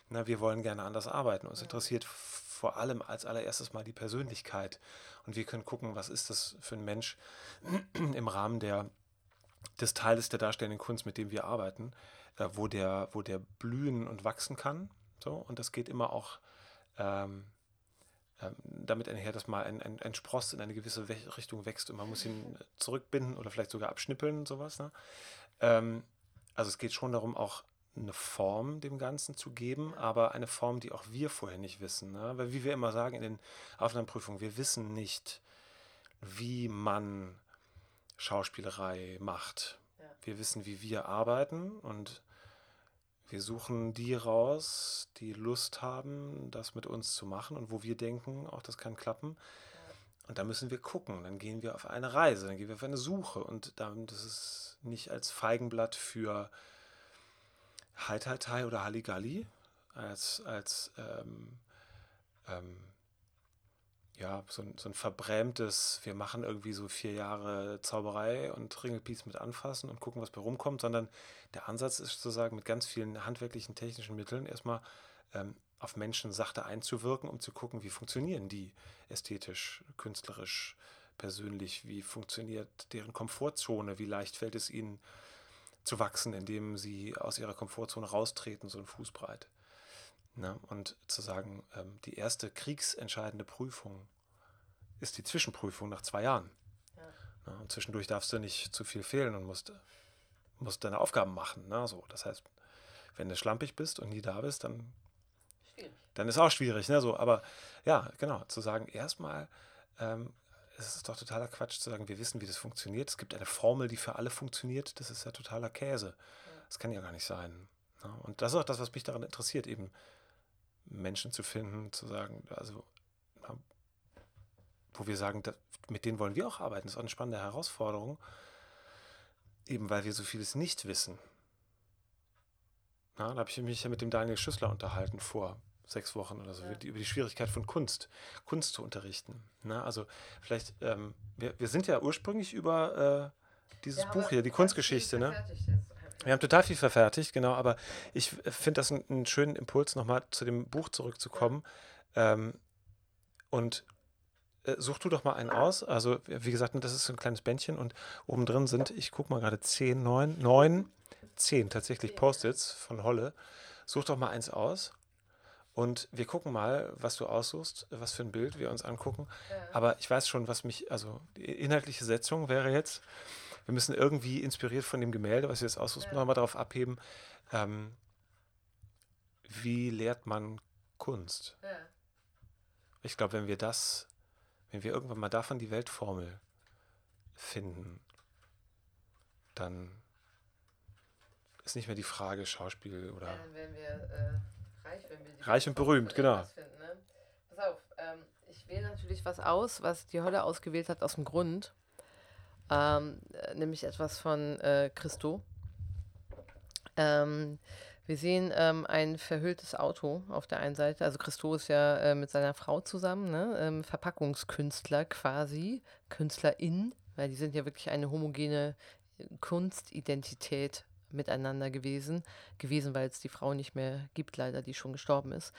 Speaker 1: na, wir wollen gerne anders arbeiten. Uns interessiert vor allem als allererstes mal die Persönlichkeit. Und wir können gucken, was ist das für ein Mensch im Rahmen der, des Teiles der darstellenden Kunst, mit dem wir arbeiten, äh, wo, der, wo der blühen und wachsen kann. So, und das geht immer auch ähm, damit einher, dass mal ein, ein, ein Spross in eine gewisse Richtung wächst und man muss ihn zurückbinden oder vielleicht sogar abschnippeln, sowas. Ne? Ähm, also es geht schon darum, auch eine Form dem Ganzen zu geben, aber eine Form, die auch wir vorher nicht wissen. Ne? Weil wie wir immer sagen in den Aufnahmeprüfungen, wir wissen nicht, wie man Schauspielerei macht. Ja. Wir wissen, wie wir arbeiten und wir suchen die raus, die Lust haben, das mit uns zu machen und wo wir denken, auch das kann klappen. Und da müssen wir gucken. Dann gehen wir auf eine Reise, dann gehen wir auf eine Suche. Und dann, das ist nicht als Feigenblatt für Hai oder Halligalli, als, als ähm, ähm, ja, so ein, so ein verbrämtes, wir machen irgendwie so vier Jahre Zauberei und Ringelpiece mit anfassen und gucken, was bei rumkommt, sondern der Ansatz ist sozusagen mit ganz vielen handwerklichen, technischen Mitteln erstmal ähm, auf Menschen sachte einzuwirken, um zu gucken, wie funktionieren die ästhetisch, künstlerisch, persönlich, wie funktioniert deren Komfortzone, wie leicht fällt es ihnen zu wachsen, indem sie aus ihrer Komfortzone raustreten, so ein Fußbreit. Ne? Und zu sagen, ähm, die erste kriegsentscheidende Prüfung ist die Zwischenprüfung nach zwei Jahren. Ja. Ne? Und zwischendurch darfst du nicht zu viel fehlen und musst, musst deine Aufgaben machen. Ne? So, das heißt, wenn du schlampig bist und nie da bist, dann, dann ist auch schwierig. Ne? So, aber ja, genau, zu sagen, erstmal ähm, es ist doch totaler Quatsch zu sagen, wir wissen, wie das funktioniert. Es gibt eine Formel, die für alle funktioniert. Das ist ja totaler Käse. Ja. Das kann ja gar nicht sein. Ja, und das ist auch das, was mich daran interessiert, eben Menschen zu finden, zu sagen, also ja, wo wir sagen, da, mit denen wollen wir auch arbeiten. Das ist auch eine spannende Herausforderung, eben weil wir so vieles nicht wissen. Ja, da habe ich mich ja mit dem Daniel Schüssler unterhalten vor sechs Wochen oder so, ja. über die Schwierigkeit von Kunst, Kunst zu unterrichten. Na, also vielleicht, ähm, wir, wir sind ja ursprünglich über äh, dieses Buch hier, die Kunstgeschichte, ne? Wir haben total viel verfertigt, genau, aber ich finde das einen, einen, schönen Impuls, nochmal zu dem Buch zurückzukommen. Ähm, und äh, such du doch mal einen aus. Also, wie gesagt, das ist so ein kleines Bändchen und oben drin sind, ich gucke mal gerade, zehn, neun, neun, zehn tatsächlich Post-its von Holle. Such doch mal eins aus. Und wir gucken mal, was du aussuchst, was für ein Bild wir uns angucken. Ja. Aber ich weiß schon, was mich, also die inhaltliche Setzung wäre jetzt, wir müssen irgendwie inspiriert von dem Gemälde, was wir jetzt aussuchen, ja. nochmal darauf abheben, ähm, wie lehrt man Kunst? Ja. Ich glaube, wenn wir das, wenn wir irgendwann mal davon die Weltformel finden, dann ist nicht mehr die Frage Schauspiel oder. Ja,
Speaker 2: dann werden wir äh, reich, wenn wir
Speaker 1: Reich und berühmt, genau.
Speaker 2: Finden, ne? Pass auf, ähm, ich wähle natürlich was aus, was die Holle ausgewählt hat, aus dem Grund. Ähm, nämlich etwas von äh, Christo. Ähm, wir sehen ähm, ein verhülltes Auto auf der einen Seite. Also Christo ist ja äh, mit seiner Frau zusammen, ne? ähm, Verpackungskünstler quasi, Künstlerin, weil die sind ja wirklich eine homogene Kunstidentität miteinander gewesen, gewesen, weil es die Frau nicht mehr gibt, leider, die schon gestorben ist.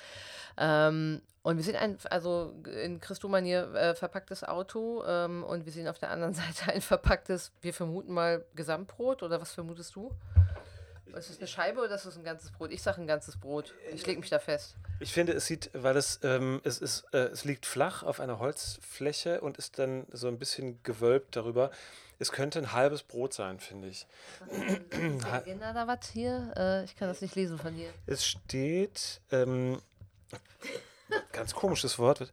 Speaker 2: Ähm, und wir sehen ein, also in Christo-Manier äh, verpacktes Auto ähm, und wir sehen auf der anderen Seite ein verpacktes, wir vermuten mal Gesamtbrot oder was vermutest du? Ist es eine Scheibe oder ist es ein ganzes Brot? Ich sage ein ganzes Brot. Ich lege mich da fest.
Speaker 1: Ich finde, es sieht, weil es, ähm, es, ist, äh, es liegt flach auf einer Holzfläche und ist dann so ein bisschen gewölbt darüber. Es könnte ein halbes Brot sein, finde ich.
Speaker 2: Agenda da was hier? Äh, ich kann das nicht lesen von hier.
Speaker 1: Es steht, ähm, ganz komisches Wort,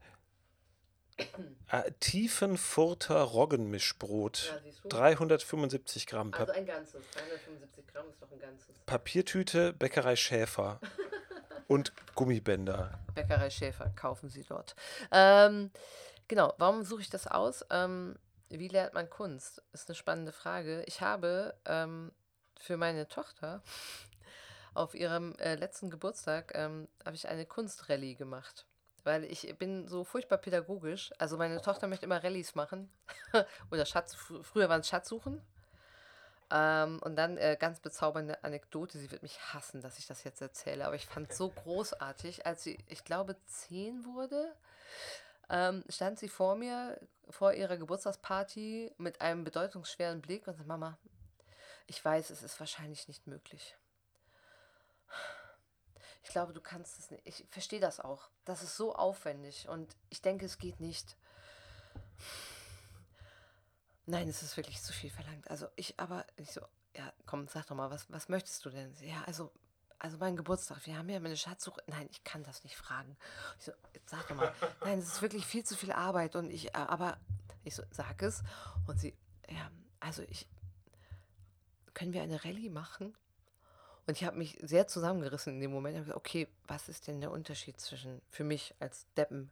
Speaker 1: äh, Tiefenfurter Roggenmischbrot. Ja, 375 Gramm.
Speaker 2: Also ein ganzes. 375 Gramm ist doch ein ganzes.
Speaker 1: Papiertüte, Bäckerei Schäfer. und Gummibänder.
Speaker 2: Bäckerei Schäfer, kaufen Sie dort. Ähm, genau, warum suche ich das aus? Ähm, wie lernt man Kunst? Ist eine spannende Frage. Ich habe ähm, für meine Tochter auf ihrem äh, letzten Geburtstag ähm, habe ich eine Kunstrallye gemacht. Weil ich bin so furchtbar pädagogisch. Also meine Tochter möchte immer Rallyes machen. Oder Schatz, fr früher waren es Schatzsuchen. Ähm, und dann äh, ganz bezaubernde Anekdote. Sie wird mich hassen, dass ich das jetzt erzähle. Aber ich fand es so großartig, als sie, ich glaube, zehn wurde ähm, stand sie vor mir, vor ihrer Geburtstagsparty mit einem bedeutungsschweren Blick und sagte, Mama, ich weiß, es ist wahrscheinlich nicht möglich. Ich glaube, du kannst es nicht. Ich verstehe das auch. Das ist so aufwendig und ich denke, es geht nicht. Nein, es ist wirklich zu viel verlangt. Also ich, aber ich so, ja, komm, sag doch mal, was, was möchtest du denn? Ja, also also mein Geburtstag, wir haben ja eine Schatzsuche. Nein, ich kann das nicht fragen. Ich so, jetzt sag doch mal, nein, es ist wirklich viel zu viel Arbeit und ich, äh, aber ich so, sag es. Und sie, ja, also ich, können wir eine Rallye machen? Und ich habe mich sehr zusammengerissen in dem Moment. Ich habe gesagt, okay, was ist denn der Unterschied zwischen, für mich als Deppen,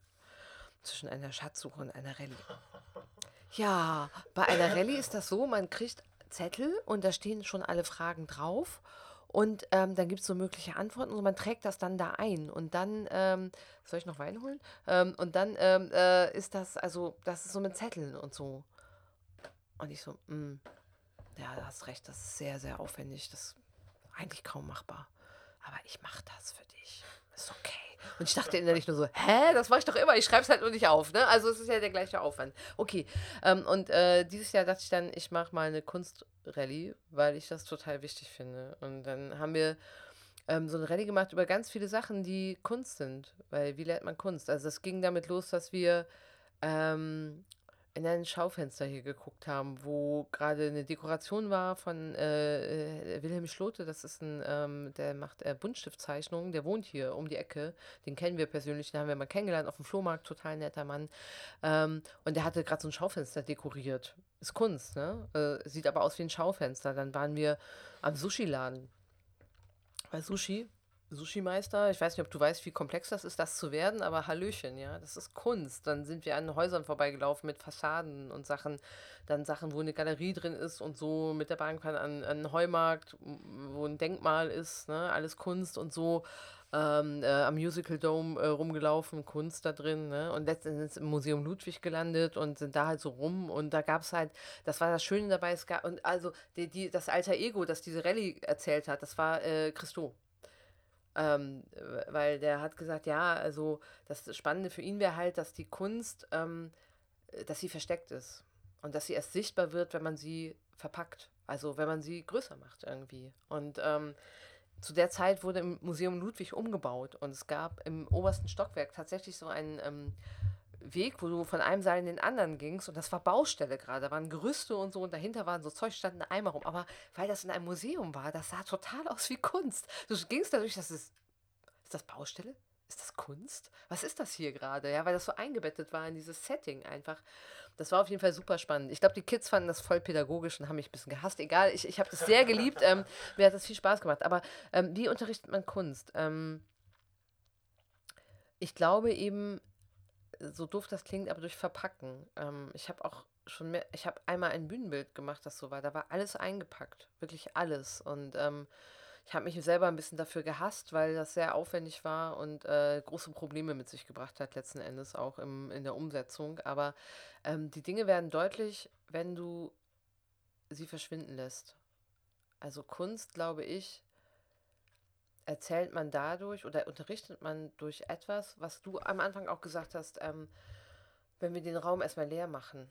Speaker 2: zwischen einer Schatzsuche und einer Rallye? Ja, bei einer Rallye ist das so, man kriegt Zettel und da stehen schon alle Fragen drauf. Und ähm, dann gibt es so mögliche Antworten und man trägt das dann da ein. Und dann, ähm, soll ich noch Wein holen? Ähm, und dann ähm, äh, ist das, also, das ist so mit Zetteln und so. Und ich so, mh, mm, ja, du hast recht, das ist sehr, sehr aufwendig. Das ist eigentlich kaum machbar. Aber ich mache das für dich. Ist okay. Und ich dachte innerlich nur so, hä, das mache ich doch immer, ich schreibe es halt nur nicht auf. Ne? Also es ist ja der gleiche Aufwand. Okay, ähm, und äh, dieses Jahr dachte ich dann, ich mache mal eine Kunstrallye, weil ich das total wichtig finde. Und dann haben wir ähm, so eine Rallye gemacht über ganz viele Sachen, die Kunst sind. Weil wie lernt man Kunst? Also es ging damit los, dass wir ähm, in ein Schaufenster hier geguckt haben, wo gerade eine Dekoration war von äh, äh, Wilhelm Schlote. Das ist ein, ähm, der macht äh, Buntstiftzeichnungen, der wohnt hier um die Ecke. Den kennen wir persönlich, den haben wir mal kennengelernt auf dem Flohmarkt, total netter Mann. Ähm, und der hatte gerade so ein Schaufenster dekoriert. Ist Kunst, ne? Äh, sieht aber aus wie ein Schaufenster. Dann waren wir am Sushi-Laden Bei Sushi, Sushi-Meister, ich weiß nicht, ob du weißt, wie komplex das ist, das zu werden, aber Hallöchen, ja, das ist Kunst. Dann sind wir an Häusern vorbeigelaufen mit Fassaden und Sachen, dann Sachen, wo eine Galerie drin ist und so mit der Bahnbahn an, an einen Heumarkt, wo ein Denkmal ist, ne, alles Kunst und so. Ähm, äh, am Musical Dome äh, rumgelaufen, Kunst da drin, ne? Und letztendlich im Museum Ludwig gelandet und sind da halt so rum und da gab es halt, das war das Schöne dabei, es gab, und also die, die, das alter Ego, das diese Rallye erzählt hat, das war äh, Christo. Ähm, weil der hat gesagt, ja, also das Spannende für ihn wäre halt, dass die Kunst, ähm, dass sie versteckt ist und dass sie erst sichtbar wird, wenn man sie verpackt. Also wenn man sie größer macht irgendwie. Und ähm, zu der Zeit wurde im Museum Ludwig umgebaut und es gab im obersten Stockwerk tatsächlich so einen ähm, Weg, wo du von einem Saal in den anderen gingst und das war Baustelle gerade, da waren Gerüste und so und dahinter waren so Zeug, standen Eimer rum, aber weil das in einem Museum war, das sah total aus wie Kunst. Du gingst dadurch, das ist, ist das Baustelle? Ist das Kunst? Was ist das hier gerade? Ja, weil das so eingebettet war in dieses Setting einfach. Das war auf jeden Fall super spannend. Ich glaube, die Kids fanden das voll pädagogisch und haben mich ein bisschen gehasst. Egal, ich, ich habe das sehr geliebt. Ähm, mir hat das viel Spaß gemacht. Aber ähm, wie unterrichtet man Kunst? Ähm, ich glaube eben, so doof das klingt, aber durch Verpacken. Ähm, ich habe auch schon mehr, ich habe einmal ein Bühnenbild gemacht, das so war. Da war alles eingepackt, wirklich alles. Und ähm, ich habe mich selber ein bisschen dafür gehasst, weil das sehr aufwendig war und äh, große Probleme mit sich gebracht hat, letzten Endes auch im, in der Umsetzung. Aber ähm, die Dinge werden deutlich, wenn du sie verschwinden lässt. Also Kunst, glaube ich, erzählt man dadurch oder unterrichtet man durch etwas, was du am Anfang auch gesagt hast, ähm, wenn wir den Raum erstmal leer machen.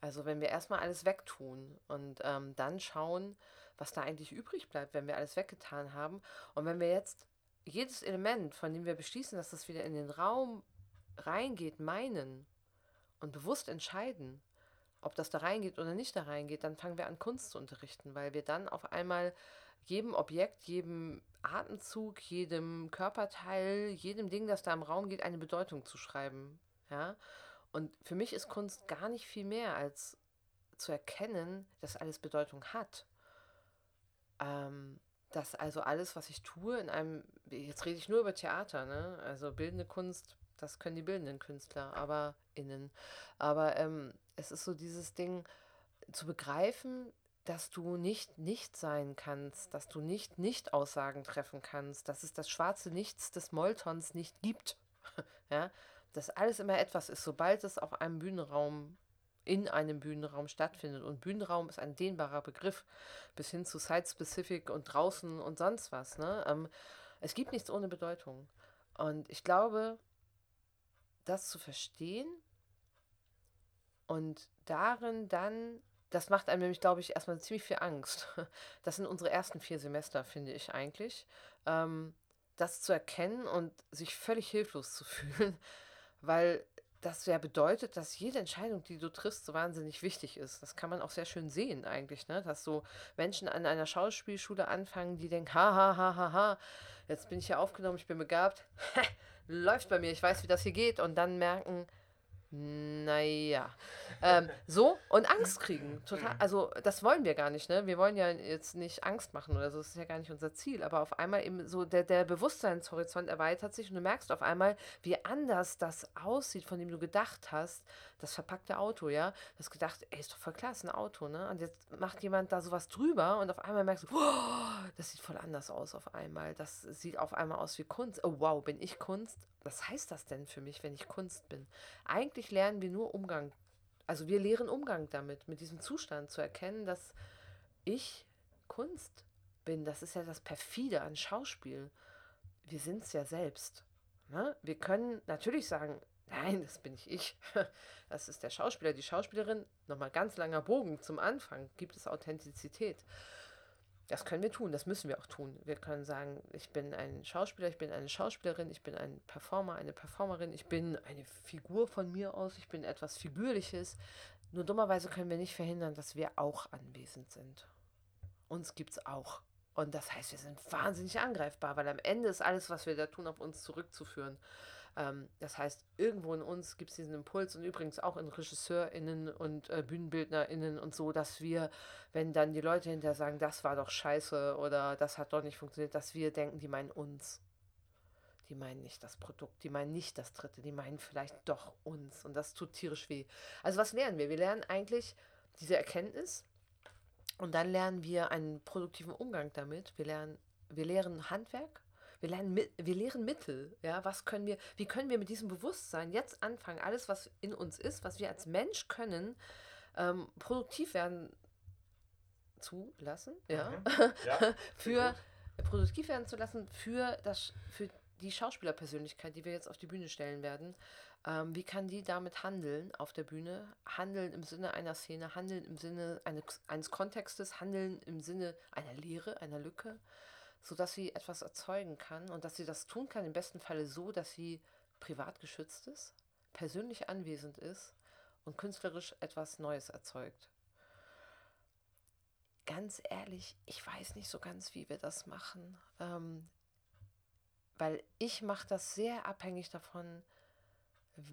Speaker 2: Also wenn wir erstmal alles wegtun und ähm, dann schauen, was da eigentlich übrig bleibt, wenn wir alles weggetan haben. Und wenn wir jetzt jedes Element, von dem wir beschließen, dass das wieder in den Raum reingeht, meinen und bewusst entscheiden, ob das da reingeht oder nicht da reingeht, dann fangen wir an, Kunst zu unterrichten, weil wir dann auf einmal jedem Objekt, jedem Atemzug, jedem Körperteil, jedem Ding, das da im Raum geht, eine Bedeutung zu schreiben. Ja? Und für mich ist Kunst gar nicht viel mehr als zu erkennen, dass alles Bedeutung hat. Ähm, dass also alles, was ich tue, in einem, jetzt rede ich nur über Theater, ne? Also bildende Kunst, das können die bildenden Künstler, aber innen. Aber ähm, es ist so dieses Ding zu begreifen, dass du nicht nicht sein kannst, dass du nicht nicht Aussagen treffen kannst, dass es das schwarze Nichts des Moltons nicht gibt. ja, dass alles immer etwas ist, sobald es auf einem Bühnenraum in einem Bühnenraum stattfindet. Und Bühnenraum ist ein dehnbarer Begriff, bis hin zu Site-Specific und draußen und sonst was. Ne? Ähm, es gibt nichts ohne Bedeutung. Und ich glaube, das zu verstehen und darin dann das macht einem nämlich, glaube ich, erstmal ziemlich viel Angst. Das sind unsere ersten vier Semester, finde ich eigentlich. Ähm, das zu erkennen und sich völlig hilflos zu fühlen, weil das ja bedeutet, dass jede Entscheidung, die du triffst, so wahnsinnig wichtig ist. Das kann man auch sehr schön sehen eigentlich, ne? dass so Menschen an einer Schauspielschule anfangen, die denken, ha, ha, ha, ha, ha, jetzt bin ich ja aufgenommen, ich bin begabt, läuft bei mir, ich weiß, wie das hier geht und dann merken, naja. Ähm, so und Angst kriegen. Total. Also, das wollen wir gar nicht, ne? Wir wollen ja jetzt nicht Angst machen oder so. Das ist ja gar nicht unser Ziel. Aber auf einmal eben so der, der Bewusstseinshorizont erweitert sich und du merkst auf einmal, wie anders das aussieht, von dem du gedacht hast. Das verpackte Auto, ja? Du hast gedacht, ey, ist doch voll klar, ist ein Auto, ne? Und jetzt macht jemand da sowas drüber und auf einmal merkst du, oh, das sieht voll anders aus auf einmal. Das sieht auf einmal aus wie Kunst. Oh, wow, bin ich Kunst? Was heißt das denn für mich, wenn ich Kunst bin? Eigentlich lernen wir nur Umgang. Also wir lehren Umgang damit, mit diesem Zustand zu erkennen, dass ich Kunst bin. Das ist ja das Perfide an Schauspiel. Wir sind es ja selbst. Ne? Wir können natürlich sagen, nein, das bin nicht ich. Das ist der Schauspieler, die Schauspielerin. Nochmal ganz langer Bogen zum Anfang. Gibt es Authentizität? Das können wir tun, das müssen wir auch tun. Wir können sagen, ich bin ein Schauspieler, ich bin eine Schauspielerin, ich bin ein Performer, eine Performerin, ich bin eine Figur von mir aus, ich bin etwas Figürliches. Nur dummerweise können wir nicht verhindern, dass wir auch anwesend sind. Uns gibt es auch. Und das heißt, wir sind wahnsinnig angreifbar, weil am Ende ist alles, was wir da tun, auf uns zurückzuführen. Ähm, das heißt, irgendwo in uns gibt es diesen Impuls und übrigens auch in RegisseurInnen und äh, BühnenbildnerInnen und so, dass wir, wenn dann die Leute hinterher sagen, das war doch scheiße oder das hat doch nicht funktioniert, dass wir denken, die meinen uns. Die meinen nicht das Produkt, die meinen nicht das Dritte, die meinen vielleicht doch uns und das tut tierisch weh. Also was lernen wir? Wir lernen eigentlich diese Erkenntnis und dann lernen wir einen produktiven Umgang damit. Wir lernen, wir lehren Handwerk, wir lernen, wir lehren Mittel. Ja, was können wir, wie können wir mit diesem Bewusstsein jetzt anfangen, alles, was in uns ist, was wir als Mensch können, ähm, produktiv werden zu lassen, ja, mhm. ja für produktiv werden zu lassen für das, für die Schauspielerpersönlichkeit, die wir jetzt auf die Bühne stellen werden. Ähm, wie kann die damit handeln auf der Bühne? Handeln im Sinne einer Szene, handeln im Sinne eines, eines Kontextes, handeln im Sinne einer Lehre, einer Lücke sodass sie etwas erzeugen kann und dass sie das tun kann, im besten Falle so, dass sie privat geschützt ist, persönlich anwesend ist und künstlerisch etwas Neues erzeugt. Ganz ehrlich, ich weiß nicht so ganz, wie wir das machen, ähm, weil ich mache das sehr abhängig davon,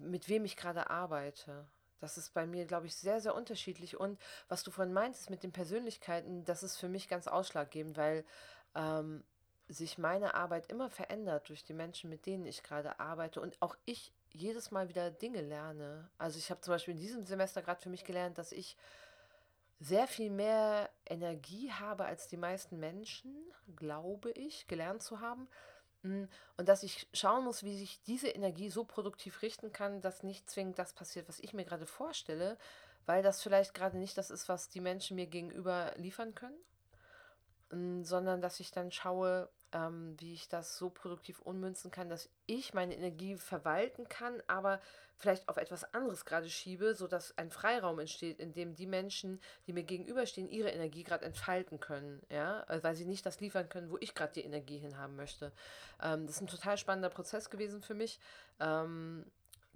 Speaker 2: mit wem ich gerade arbeite. Das ist bei mir, glaube ich, sehr, sehr unterschiedlich. Und was du vorhin meintest mit den Persönlichkeiten, das ist für mich ganz ausschlaggebend, weil ähm, sich meine Arbeit immer verändert durch die Menschen, mit denen ich gerade arbeite und auch ich jedes Mal wieder Dinge lerne. Also ich habe zum Beispiel in diesem Semester gerade für mich gelernt, dass ich sehr viel mehr Energie habe als die meisten Menschen, glaube ich, gelernt zu haben. Mm, und dass ich schauen muss, wie sich diese Energie so produktiv richten kann, dass nicht zwingend das passiert, was ich mir gerade vorstelle, weil das vielleicht gerade nicht das ist, was die Menschen mir gegenüber liefern können sondern dass ich dann schaue, ähm, wie ich das so produktiv ummünzen kann, dass ich meine Energie verwalten kann, aber vielleicht auf etwas anderes gerade schiebe, sodass ein Freiraum entsteht, in dem die Menschen, die mir gegenüberstehen, ihre Energie gerade entfalten können, ja, äh, weil sie nicht das liefern können, wo ich gerade die Energie hinhaben möchte. Ähm, das ist ein total spannender Prozess gewesen für mich. Ähm,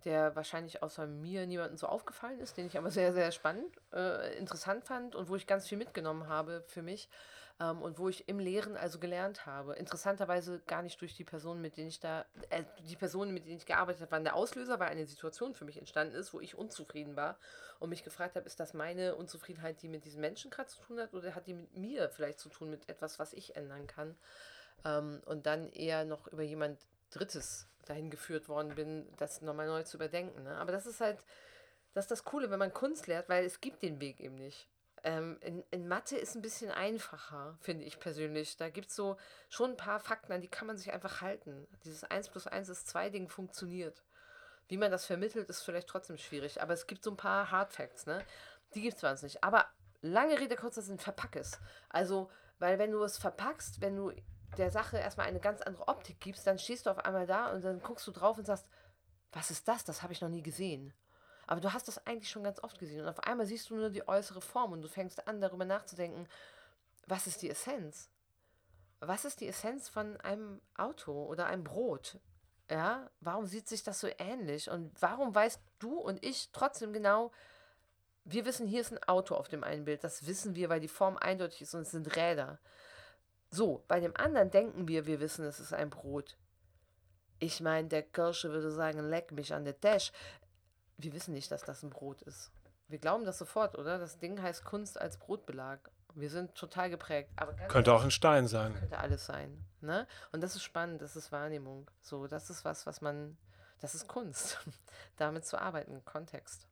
Speaker 2: der wahrscheinlich außer mir niemandem so aufgefallen ist, den ich aber sehr, sehr spannend, äh, interessant fand und wo ich ganz viel mitgenommen habe für mich ähm, und wo ich im Lehren also gelernt habe. Interessanterweise gar nicht durch die Personen, mit denen ich da, äh, die Personen, mit denen ich gearbeitet habe, waren der Auslöser, weil eine Situation für mich entstanden ist, wo ich unzufrieden war und mich gefragt habe, ist das meine Unzufriedenheit, die mit diesen Menschen gerade zu tun hat oder hat die mit mir vielleicht zu tun, mit etwas, was ich ändern kann? Ähm, und dann eher noch über jemand Drittes dahin geführt worden bin, das nochmal neu zu überdenken. Ne? Aber das ist halt, das ist das Coole, wenn man Kunst lehrt, weil es gibt den Weg eben nicht. Ähm, in, in Mathe ist ein bisschen einfacher, finde ich persönlich. Da gibt es so schon ein paar Fakten, an die kann man sich einfach halten. Dieses 1 plus 1 ist 2 Ding funktioniert. Wie man das vermittelt, ist vielleicht trotzdem schwierig. Aber es gibt so ein paar Hard Facts, ne? Die gibt es zwar nicht. Aber lange Rede, kurzer Sinn, verpack es. Also, weil wenn du es verpackst, wenn du der Sache erstmal eine ganz andere Optik gibst, dann stehst du auf einmal da und dann guckst du drauf und sagst, was ist das? Das habe ich noch nie gesehen. Aber du hast das eigentlich schon ganz oft gesehen. Und auf einmal siehst du nur die äußere Form und du fängst an, darüber nachzudenken, was ist die Essenz? Was ist die Essenz von einem Auto oder einem Brot? Ja, warum sieht sich das so ähnlich? Und warum weißt du und ich trotzdem genau, wir wissen, hier ist ein Auto auf dem einen Bild. Das wissen wir, weil die Form eindeutig ist und es sind Räder. So, bei dem anderen denken wir, wir wissen, es ist ein Brot. Ich meine, der Kirsche würde sagen, leck mich an der Dash. Wir wissen nicht, dass das ein Brot ist. Wir glauben das sofort, oder? Das Ding heißt Kunst als Brotbelag. Wir sind total geprägt.
Speaker 1: könnte auch ein Stein sein.
Speaker 2: Könnte alles sein. Ne? Und das ist spannend, das ist Wahrnehmung. So, das ist was, was man, das ist Kunst, damit zu arbeiten, Kontext.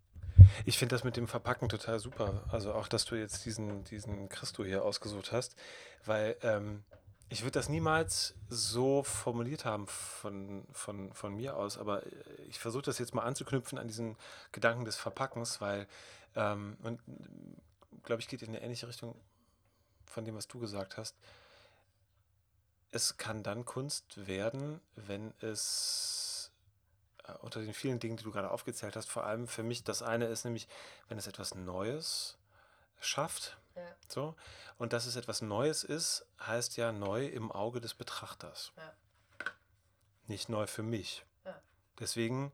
Speaker 1: Ich finde das mit dem Verpacken total super. Also auch, dass du jetzt diesen, diesen Christo hier ausgesucht hast, weil ähm, ich würde das niemals so formuliert haben von, von, von mir aus, aber ich versuche das jetzt mal anzuknüpfen an diesen Gedanken des Verpackens, weil, ähm, und glaube ich, geht in eine ähnliche Richtung von dem, was du gesagt hast. Es kann dann Kunst werden, wenn es äh, unter den vielen Dingen, die du gerade aufgezählt hast, vor allem für mich das eine ist nämlich, wenn es etwas Neues schafft. Ja. So. Und dass es etwas Neues ist, heißt ja neu im Auge des Betrachters. Ja. Nicht neu für mich. Ja. Deswegen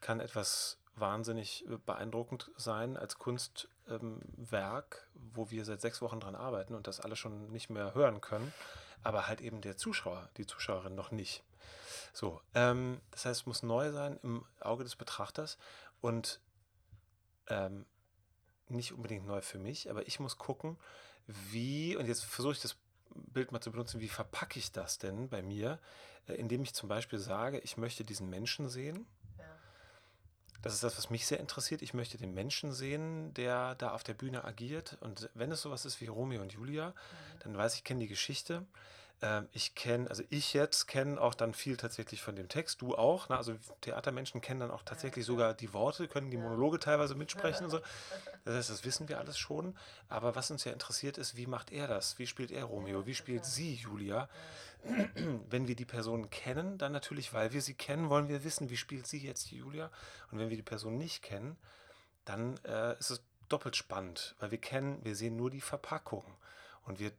Speaker 1: kann etwas wahnsinnig beeindruckend sein als Kunstwerk, ähm, wo wir seit sechs Wochen dran arbeiten und das alle schon nicht mehr hören können, aber halt eben der Zuschauer, die Zuschauerin noch nicht. So, ähm, das heißt, es muss neu sein im Auge des Betrachters und ähm, nicht unbedingt neu für mich, aber ich muss gucken, wie, und jetzt versuche ich das Bild mal zu benutzen, wie verpacke ich das denn bei mir, äh, indem ich zum Beispiel sage, ich möchte diesen Menschen sehen. Ja. Das ist das, was mich sehr interessiert. Ich möchte den Menschen sehen, der da auf der Bühne agiert. Und wenn es sowas ist wie Romeo und Julia, mhm. dann weiß ich, ich kenne die Geschichte. Ähm, ich kenne, also ich jetzt kenne auch dann viel tatsächlich von dem Text, du auch. Ne? Also Theatermenschen kennen dann auch tatsächlich ja, sogar die Worte, können die Monologe teilweise mitsprechen und so. Das heißt, das wissen wir alles schon. Aber was uns ja interessiert ist, wie macht er das? Wie spielt er Romeo? Wie spielt sie Julia? Wenn wir die Person kennen, dann natürlich, weil wir sie kennen, wollen wir wissen, wie spielt sie jetzt Julia. Und wenn wir die Person nicht kennen, dann äh, ist es doppelt spannend, weil wir kennen, wir sehen nur die Verpackung und wir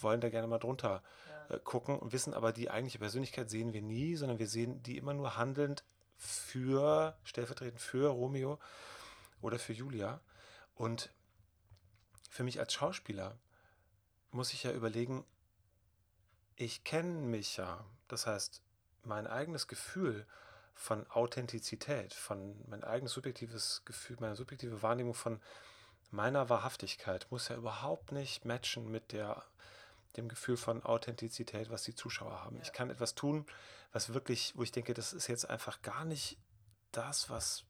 Speaker 1: wollen da gerne mal drunter äh, gucken und wissen aber, die eigentliche Persönlichkeit sehen wir nie, sondern wir sehen die immer nur handelnd für, stellvertretend für Romeo oder für Julia. Und für mich als Schauspieler muss ich ja überlegen, ich kenne mich ja. Das heißt, mein eigenes Gefühl von Authentizität, von mein eigenes subjektives Gefühl, meine subjektive Wahrnehmung von meiner Wahrhaftigkeit muss ja überhaupt nicht matchen mit der dem Gefühl von Authentizität, was die Zuschauer haben. Ja. Ich kann etwas tun, was wirklich, wo ich denke, das ist jetzt einfach gar nicht das, was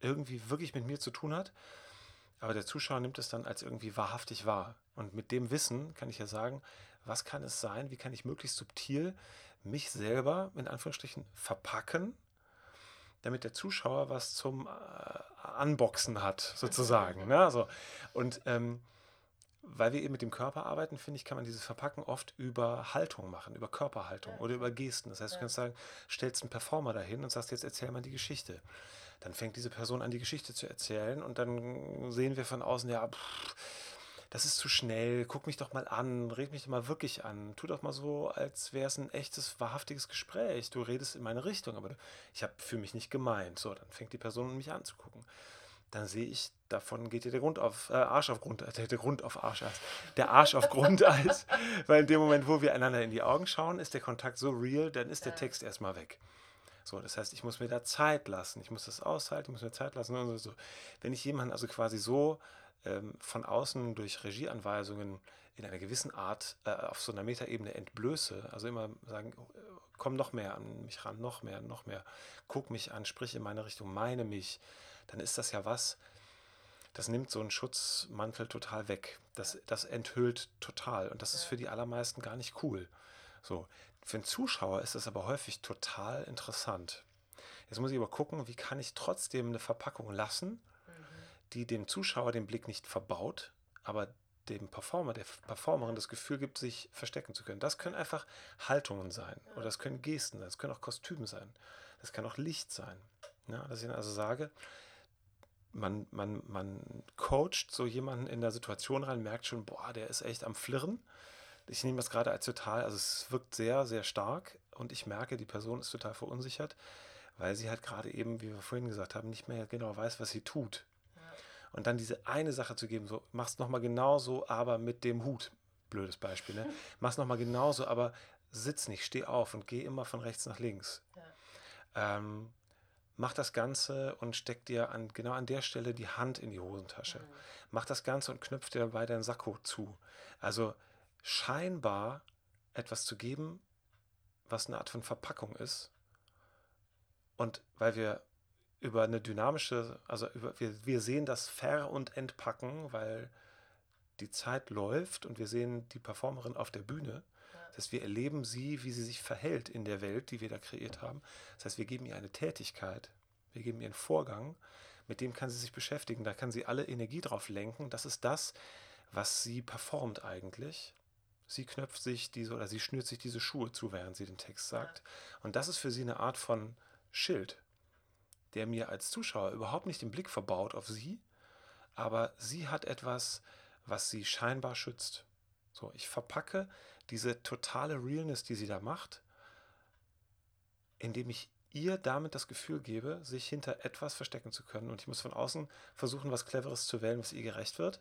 Speaker 1: irgendwie wirklich mit mir zu tun hat. Aber der Zuschauer nimmt es dann als irgendwie wahrhaftig wahr. Und mit dem Wissen kann ich ja sagen, was kann es sein, wie kann ich möglichst subtil mich selber in Anführungsstrichen verpacken, damit der Zuschauer was zum äh, Unboxen hat, sozusagen. ne? also, und ähm, weil wir eben mit dem Körper arbeiten, finde ich, kann man dieses Verpacken oft über Haltung machen, über Körperhaltung ja. oder über Gesten. Das heißt, ja. du kannst sagen, stellst einen Performer dahin und sagst, jetzt erzähl mal die Geschichte. Dann fängt diese Person an, die Geschichte zu erzählen und dann sehen wir von außen, ja, pff, das ist zu schnell, guck mich doch mal an, red mich doch mal wirklich an, tu doch mal so, als wäre es ein echtes, wahrhaftiges Gespräch. Du redest in meine Richtung, aber ich habe für mich nicht gemeint. So, dann fängt die Person an, mich anzugucken dann sehe ich, davon geht dir der Grund auf, äh, Arsch auf Grund, äh, der Grund auf Arscheis, der Arsch auf Grundeis, weil in dem Moment, wo wir einander in die Augen schauen, ist der Kontakt so real, dann ist der Text erstmal weg. So, das heißt, ich muss mir da Zeit lassen, ich muss das aushalten, ich muss mir Zeit lassen. Und so. Wenn ich jemanden also quasi so ähm, von außen durch Regieanweisungen in einer gewissen Art äh, auf so einer Metaebene entblöße, also immer sagen, komm noch mehr an mich ran, noch mehr, noch mehr, guck mich an, sprich in meine Richtung, meine mich, dann ist das ja was, das nimmt so einen Schutzmantel total weg. Das, das enthüllt total. Und das ist für die allermeisten gar nicht cool. So. Für einen Zuschauer ist das aber häufig total interessant. Jetzt muss ich aber gucken, wie kann ich trotzdem eine Verpackung lassen, die dem Zuschauer den Blick nicht verbaut, aber dem Performer, der Performerin das Gefühl gibt, sich verstecken zu können. Das können einfach Haltungen sein oder das können Gesten sein, das können auch Kostüme sein, das kann auch Licht sein. Ja, dass ich also sage, man, man, man coacht so jemanden in der Situation rein, merkt schon, boah, der ist echt am Flirren. Ich nehme das gerade als total, also es wirkt sehr, sehr stark und ich merke, die Person ist total verunsichert, weil sie halt gerade eben, wie wir vorhin gesagt haben, nicht mehr genau weiß, was sie tut. Ja. Und dann diese eine Sache zu geben, so mach's nochmal genauso, aber mit dem Hut. Blödes Beispiel, ne? Mach's nochmal genauso, aber sitz nicht, steh auf und geh immer von rechts nach links. Ja. Ähm, mach das Ganze und steck dir an, genau an der Stelle die Hand in die Hosentasche. Mhm. Mach das Ganze und knüpf dir dabei deinen Sakko zu. Also scheinbar etwas zu geben, was eine Art von Verpackung ist. Und weil wir über eine dynamische, also über, wir, wir sehen das Ver- und Entpacken, weil die Zeit läuft und wir sehen die Performerin auf der Bühne. Das heißt, wir erleben sie, wie sie sich verhält in der Welt, die wir da kreiert haben. Das heißt, wir geben ihr eine Tätigkeit, wir geben ihr einen Vorgang, mit dem kann sie sich beschäftigen. Da kann sie alle Energie drauf lenken. Das ist das, was sie performt eigentlich. Sie knöpft sich diese oder sie schnürt sich diese Schuhe zu, während sie den Text sagt. Und das ist für sie eine Art von Schild, der mir als Zuschauer überhaupt nicht den Blick verbaut auf sie, aber sie hat etwas, was sie scheinbar schützt. So, ich verpacke diese totale Realness, die sie da macht, indem ich ihr damit das Gefühl gebe, sich hinter etwas verstecken zu können. Und ich muss von außen versuchen, was Cleveres zu wählen, was ihr gerecht wird,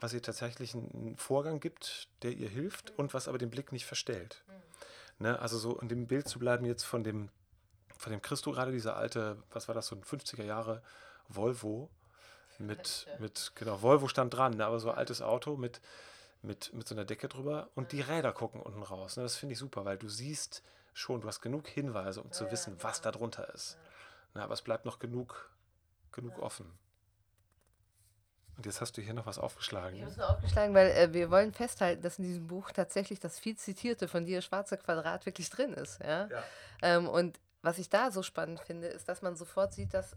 Speaker 1: was ihr tatsächlich einen Vorgang gibt, der ihr hilft und was aber den Blick nicht verstellt. Ne? Also so in dem Bild zu bleiben jetzt von dem, von dem Christo gerade, dieser alte, was war das, so ein 50er Jahre Volvo mit, mit, genau, Volvo stand dran, ne? aber so ein altes Auto mit, mit, mit so einer Decke drüber und die Räder gucken unten raus. Ne? Das finde ich super, weil du siehst schon, du hast genug Hinweise, um zu wissen, was da drunter ist. Ne? Aber es bleibt noch genug, genug offen. Und jetzt hast du hier noch was aufgeschlagen.
Speaker 2: Ich habe es nur aufgeschlagen, weil äh, wir wollen festhalten, dass in diesem Buch tatsächlich das viel zitierte von dir schwarze Quadrat wirklich drin ist. Ja?
Speaker 1: Ja.
Speaker 2: Ähm, und was ich da so spannend finde, ist, dass man sofort sieht, dass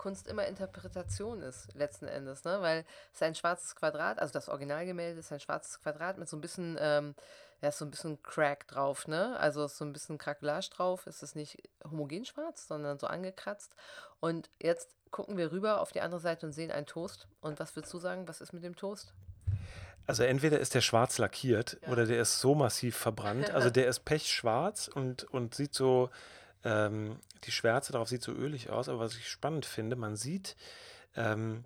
Speaker 2: Kunst immer Interpretation ist, letzten Endes. Ne? Weil es ist ein schwarzes Quadrat, also das Originalgemälde ist ein schwarzes Quadrat mit so ein bisschen, ähm, ja, so ein bisschen Crack drauf, ne? Also ist so ein bisschen Krakelage drauf. Es ist nicht homogen schwarz, sondern so angekratzt. Und jetzt gucken wir rüber auf die andere Seite und sehen einen Toast. Und was würdest du sagen, was ist mit dem Toast?
Speaker 1: Also entweder ist der schwarz lackiert
Speaker 2: Ja.
Speaker 1: oder der ist so massiv verbrannt. Also der ist pechschwarz und, und sieht so, ähm, die Schwärze darauf sieht so ölig aus. Aber was ich spannend finde, man sieht, ähm,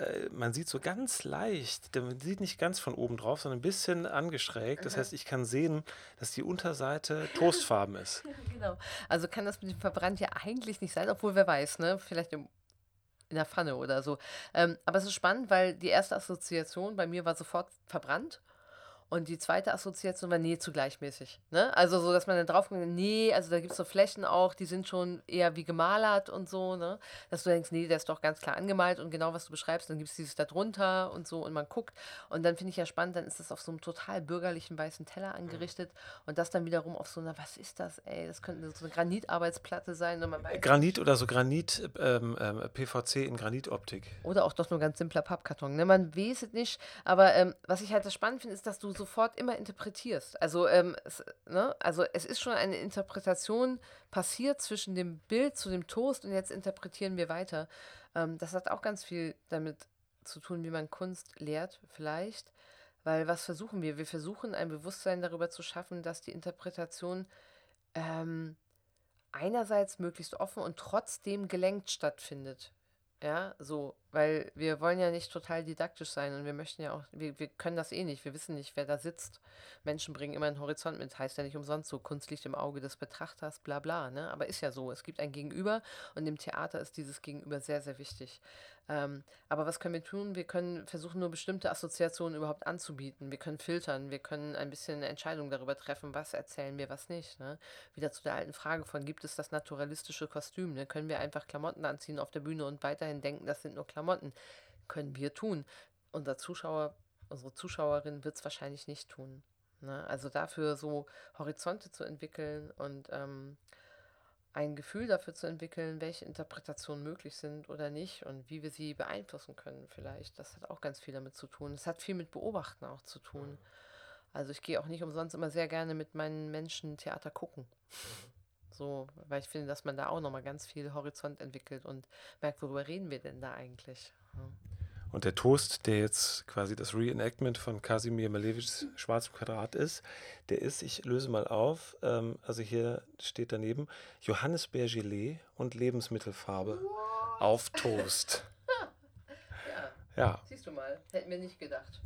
Speaker 1: äh, man sieht so ganz leicht, man sieht nicht ganz von oben drauf, sondern ein bisschen angeschrägt. Das heißt, ich kann sehen, dass die Unterseite toastfarben ist.
Speaker 2: Genau. Also kann das mit dem Verbrannt ja eigentlich nicht sein, obwohl wer weiß, ne? Vielleicht im, in der Pfanne oder so. Ähm, aber es ist spannend, weil die erste Assoziation bei mir war sofort verbrannt. Und die zweite Assoziation war, nee, zu gleichmäßig. Ne? Also so, dass man dann drauf kommt, nee, also da gibt es so Flächen auch, die sind schon eher wie gemalert und so, ne? Dass du denkst, nee, der ist doch ganz klar angemalt und genau, was du beschreibst, dann gibt es dieses da drunter und so und man guckt. Und dann finde ich ja spannend, dann ist das auf so einem total bürgerlichen weißen Teller angerichtet und das dann wiederum auf so einer, was ist das, ey? Das könnte so eine Granitarbeitsplatte sein und man weiß,
Speaker 1: Granit oder so Granit, ähm, ähm, PVC in Granitoptik.
Speaker 2: Oder auch doch nur ganz simpler Pappkarton. Ne? Man weiß es nicht. Aber ähm, was ich halt so spannend finde, ist, dass du sofort immer interpretierst. Also, ähm, es, ne? also es ist schon eine Interpretation passiert zwischen dem Bild zu dem Toast und jetzt interpretieren wir weiter. Ähm, das hat auch ganz viel damit zu tun, wie man Kunst lehrt, vielleicht. Weil was versuchen wir? Wir versuchen ein Bewusstsein darüber zu schaffen, dass die Interpretation ähm, einerseits möglichst offen und trotzdem gelenkt stattfindet. Ja, so, weil wir wollen ja nicht total didaktisch sein und wir möchten ja auch, wir, wir können das eh nicht, wir wissen nicht, wer da sitzt. Menschen bringen immer einen Horizont mit, heißt ja nicht umsonst so, Kunst liegt im Auge des Betrachters, bla bla, ne? Aber ist ja so, es gibt ein Gegenüber und im Theater ist dieses Gegenüber sehr, sehr wichtig. Ähm, aber was können wir tun? Wir können versuchen, nur bestimmte Assoziationen überhaupt anzubieten. Wir können filtern, wir können ein bisschen eine Entscheidung darüber treffen, was erzählen wir, was nicht. Ne? Wieder zu der alten Frage von, gibt es das naturalistische Kostüm? Ne? Können wir einfach Klamotten anziehen auf der Bühne und weiterhin denken, das sind nur Klamotten? Können wir tun. Unser Zuschauer, unsere Zuschauerin wird es wahrscheinlich nicht tun. Ne? Also dafür so Horizonte zu entwickeln und ähm, ein Gefühl dafür zu entwickeln, welche Interpretationen möglich sind oder nicht und wie wir sie beeinflussen können vielleicht. Das hat auch ganz viel damit zu tun. Es hat viel mit Beobachten auch zu tun. Also ich gehe auch nicht umsonst immer sehr gerne mit meinen Menschen Theater gucken. So, weil ich finde, dass man da auch nochmal ganz viel Horizont entwickelt und merkt, worüber reden wir denn da eigentlich. Ja.
Speaker 1: Und der Toast, der jetzt quasi das Reenactment von Kasimir Malevichs Schwarzem Quadrat ist, der ist, ich löse mal auf, ähm, also hier steht daneben, Johannisbeergelee und Lebensmittelfarbe auf Toast.
Speaker 2: ja,
Speaker 1: Ja,
Speaker 2: siehst du mal, hätten wir nicht gedacht.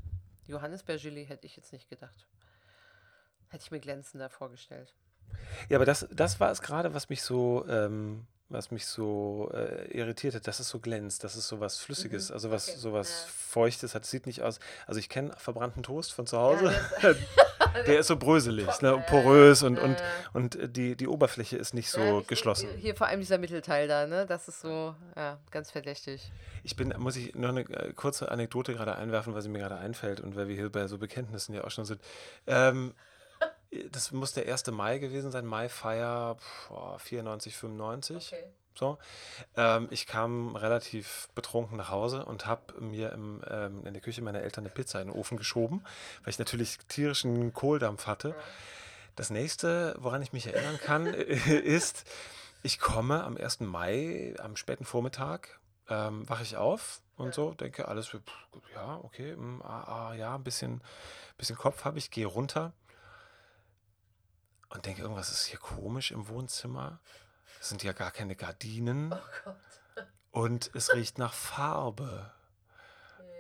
Speaker 2: Johannisbeergelee hätte ich jetzt nicht gedacht. Hätte ich mir glänzender vorgestellt.
Speaker 1: ja aber das, das war es gerade, was mich so, ähm, was mich so äh, irritiert hat, dass es so glänzt, dass es so was Flüssiges, also was
Speaker 2: okay,
Speaker 1: so was
Speaker 2: ja.
Speaker 1: Feuchtes hat. Sieht nicht aus. Also ich kenne verbrannten Toast von zu Hause.
Speaker 2: Ja,
Speaker 1: Der ist so bröselig, ne, porös und, und, und äh, die, die Oberfläche ist nicht so
Speaker 2: Ja,
Speaker 1: geschlossen.
Speaker 2: Hier, hier vor allem dieser Mittelteil da, ne? Das ist so, ja, ganz verdächtig.
Speaker 1: Ich bin, muss ich noch eine äh, kurze Anekdote gerade einwerfen, weil sie mir gerade einfällt und weil wir hier bei so Bekenntnissen ja auch schon sind. Ähm, das muss der 1. Mai gewesen sein, Maifeier boah, 94, 95.
Speaker 2: Okay.
Speaker 1: So. Ähm, ich kam relativ betrunken nach Hause und habe mir im, ähm, in der Küche meiner Eltern eine Pizza in den Ofen geschoben, weil ich natürlich tierischen Kohldampf hatte. Das nächste, woran ich mich erinnern kann, ist, ich komme am 1. Mai, am späten Vormittag, ähm, wache ich auf und
Speaker 2: Ja.
Speaker 1: so, denke, alles, ja, okay, mm, ah, ah, ja, ein bisschen, bisschen Kopf habe ich, gehe runter und denke, irgendwas ist hier komisch im Wohnzimmer. Es sind ja gar keine Gardinen
Speaker 2: Oh Gott.
Speaker 1: und es riecht nach Farbe.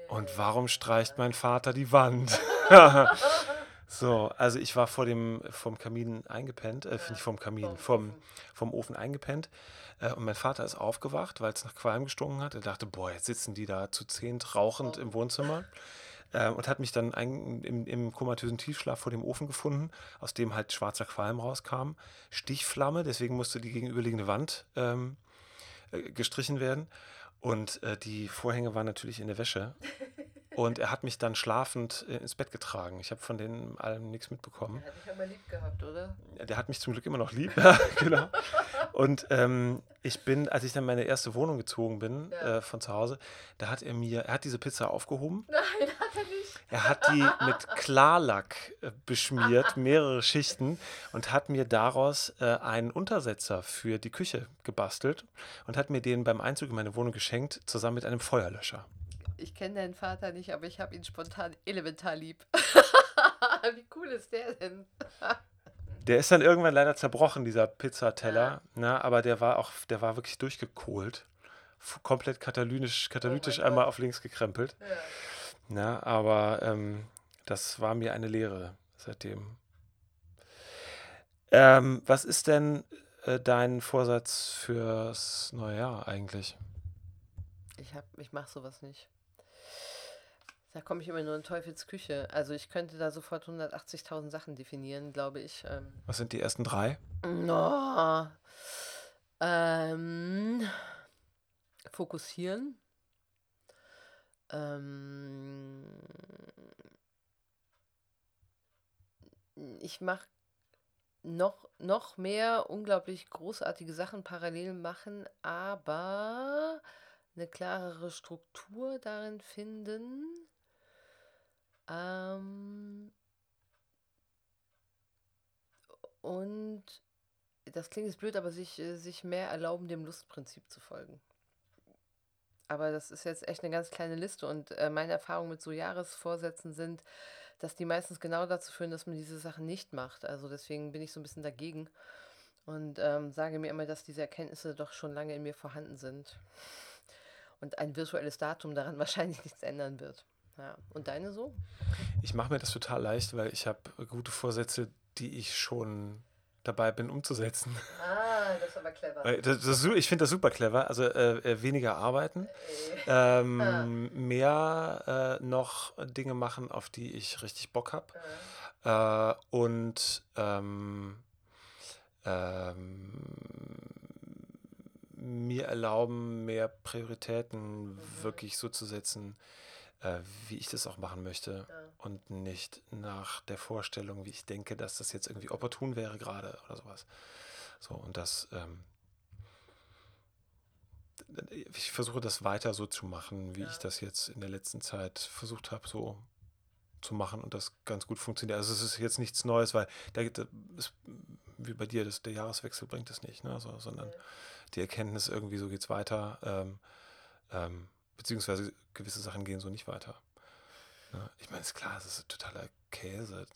Speaker 1: Und warum streicht mein Vater die Wand? So, also ich war vor dem vom Kamin eingepennt, äh, nicht vom Kamin, vom, vom Ofen eingepennt. Äh, und mein Vater ist aufgewacht, weil es nach Qualm gestunken hat. Er dachte, boah, jetzt sitzen die da zu zehnt rauchend im Wohnzimmer. Äh, und hat mich dann ein, im, im komatösen Tiefschlaf vor dem Ofen gefunden, aus dem halt schwarzer Qualm rauskam. Stichflamme, deswegen musste die gegenüberliegende Wand ähm, äh, gestrichen werden. Und äh, die Vorhänge waren natürlich in der Wäsche. Und er hat mich dann schlafend äh, ins Bett getragen. Ich habe von denen allem nichts mitbekommen.
Speaker 2: Der hat dich aber lieb gehabt, oder?
Speaker 1: Der hat mich zum Glück immer noch lieb. Ja, genau. Und ähm, ich bin, als ich dann meine erste Wohnung gezogen bin
Speaker 2: Ja.
Speaker 1: äh, von zu Hause, da hat er mir, er hat diese Pizza aufgehoben.
Speaker 2: Nein, hat er nicht.
Speaker 1: Er hat die mit Klarlack äh, beschmiert, mehrere Schichten, und hat mir daraus äh, einen Untersetzer für die Küche gebastelt und hat mir den beim Einzug in meine Wohnung geschenkt, zusammen mit einem Feuerlöscher.
Speaker 2: Ich kenne deinen Vater nicht, aber ich habe ihn spontan elementar lieb. Wie cool ist der denn?
Speaker 1: Der ist dann irgendwann leider zerbrochen, dieser Pizzateller, ne, aber der war auch, der war wirklich durchgekohlt. Komplett katalytisch, katalytisch
Speaker 2: mein
Speaker 1: einmal
Speaker 2: Gott.
Speaker 1: auf links gekrempelt.
Speaker 2: Ja.
Speaker 1: Na, aber ähm, das war mir eine Lehre seitdem. Ähm, was ist denn äh, dein Vorsatz fürs neue Jahr eigentlich?
Speaker 2: Ich, hab- ich mache sowas nicht. Da komme ich immer nur in Teufels Küche. Also ich könnte da sofort 180.000 Sachen definieren, glaube ich. Ähm,
Speaker 1: Was sind die ersten drei?
Speaker 2: no. ähm, fokussieren. Ähm, ich mache noch, noch mehr unglaublich großartige Sachen parallel machen, aber eine klarere Struktur darin finden. Ähm, und das klingt jetzt blöd, aber sich, äh, sich mehr erlauben, dem Lustprinzip zu folgen. Aber das ist jetzt echt eine ganz kleine Liste und äh, meine Erfahrungen mit so Jahresvorsätzen sind, dass die meistens genau dazu führen, dass man diese Sachen nicht macht. Also deswegen bin ich so ein bisschen dagegen und ähm, sage mir immer, dass diese Erkenntnisse doch schon lange in mir vorhanden sind. Und ein virtuelles Datum daran wahrscheinlich nichts ändern wird. Ja. Und deine so?
Speaker 1: Ich mache mir das total leicht, weil ich habe gute Vorsätze, die ich schon dabei bin umzusetzen.
Speaker 2: Ah, das ist aber clever.
Speaker 1: Äh, Das, das, ich finde das super clever. Also äh, äh, weniger arbeiten, ähm, mehr äh, noch Dinge machen, auf die ich richtig Bock habe. Äh, und ähm, ähm, mir erlauben, mehr Prioritäten wirklich so zu setzen, äh, wie ich das auch machen möchte.
Speaker 2: Ja.
Speaker 1: Und nicht nach der Vorstellung, wie ich denke, dass das jetzt irgendwie opportun wäre gerade oder sowas. So, und das, ähm, ich versuche das weiter so zu machen, wie
Speaker 2: Ja.
Speaker 1: ich das jetzt in der letzten Zeit versucht habe, so zu machen und das ganz gut funktioniert. Also es ist jetzt nichts Neues, weil da, da ist, wie bei dir, das, der Jahreswechsel bringt es nicht, ne? so, sondern die Erkenntnis irgendwie, so geht es weiter, ähm, ähm, beziehungsweise gewisse Sachen gehen so nicht weiter. Ich meine, ist klar, es ist totaler Käse.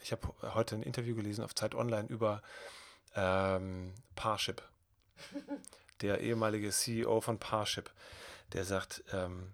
Speaker 1: Ich habe heute ein Interview gelesen auf Zeit Online über ähm, Parship. Der ehemalige CEO von Parship, der sagt, ähm,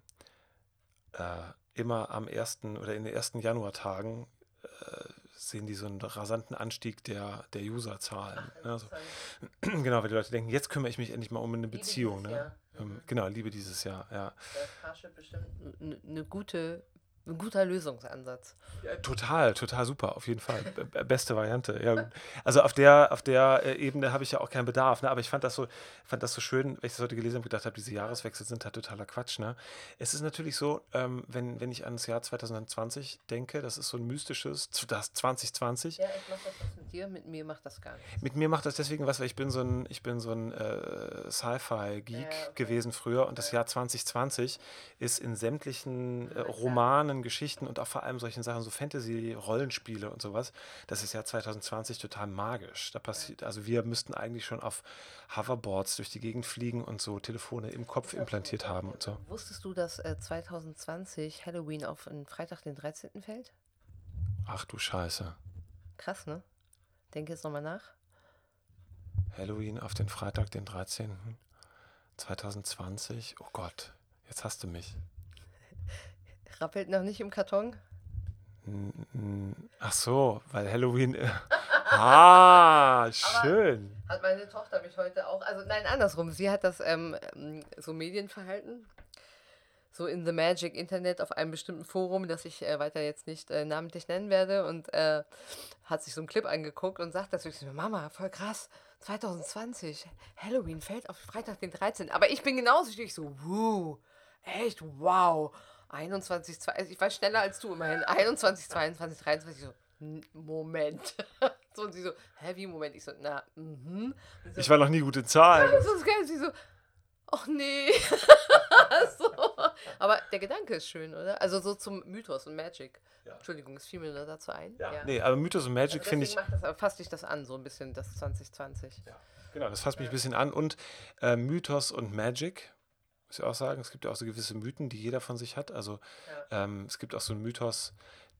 Speaker 1: äh, immer am ersten oder in den ersten Januartagen äh, sehen die so einen rasanten Anstieg der, der Userzahlen. Ne? So, genau, weil die Leute denken, jetzt kümmere ich mich endlich mal um eine Beziehung. Ne? Ähm, Genau, Liebe dieses Jahr, ja.
Speaker 2: Da ist bestimmt eine ne gute, ein guter Lösungsansatz.
Speaker 1: Ja, Total, total super, auf jeden Fall. Beste Variante. Ja, also auf der, auf der äh, Ebene habe ich ja auch keinen Bedarf, ne? aber ich fand das so, fand das so schön, wenn ich das heute gelesen habe, gedacht habe, diese Jahreswechsel sind halt totaler Quatsch. Ne? Es ist natürlich so, ähm, wenn, wenn ich an das Jahr 2020 denke, das ist so ein mystisches, das 2020.
Speaker 2: Ja, ich mache das mit dir, mit mir macht das gar nichts.
Speaker 1: Mit mir macht das deswegen was, weil ich bin so ein, ich bin so ein äh, Sci-Fi-Geek
Speaker 2: Ja, okay.
Speaker 1: gewesen früher und das Jahr 2020 ist in sämtlichen äh, Romanen, Geschichten und auch vor allem solchen Sachen, so Fantasy-Rollenspiele und sowas, das ist ja 2020 total magisch. Da passiert, also wir müssten eigentlich schon auf Hoverboards durch die Gegend fliegen und so Telefone im Kopf implantiert haben und so.
Speaker 2: Wusstest du, dass äh, 2020 Halloween auf einen Freitag, den 13. fällt?
Speaker 1: Ach du Scheiße.
Speaker 2: Krass, ne? Denke jetzt nochmal nach.
Speaker 1: Halloween auf den Freitag, den 13. 2020. Oh Gott, jetzt hast du mich.
Speaker 2: Rappelt noch nicht im Karton?
Speaker 1: Ach so, weil Halloween. äh, ah, schön.
Speaker 2: Hat meine Tochter mich heute auch, also nein, andersrum. Sie hat das ähm, ähm, so Medienverhalten, so in the Magic Internet auf einem bestimmten Forum, das ich äh, weiter jetzt nicht äh, namentlich nennen werde und äh, hat sich so einen Clip angeguckt und sagt dazu, ich so, Mama, voll krass, 2020, Halloween fällt auf Freitag den 13. Aber ich bin genauso, ich so, wuh, echt, wow. 21, 2, ich war schneller als du immerhin. 21, 22, 23, so, "N- Moment. so, und sie so, hä, wie Moment? Ich so, na, mhm. Sie
Speaker 1: Ich war noch nie gut in Zahlen.
Speaker 2: das ist geil. Sie so, ach nee. so. Aber der Gedanke ist schön, oder? Also so zum Mythos und Magic.
Speaker 1: Ja.
Speaker 2: Entschuldigung, es fiel mir nur dazu ein.
Speaker 1: Nee, aber Mythos und Magic
Speaker 2: Also
Speaker 1: finde ich.
Speaker 2: das, fasst dich das an, so ein bisschen, das 2020.
Speaker 1: Genau, das fasst mich ein bisschen an. Und äh, Mythos und Magic, muss ich auch sagen. Es gibt ja auch so gewisse Mythen, die jeder von sich hat. Also ähm, es gibt auch so einen Mythos,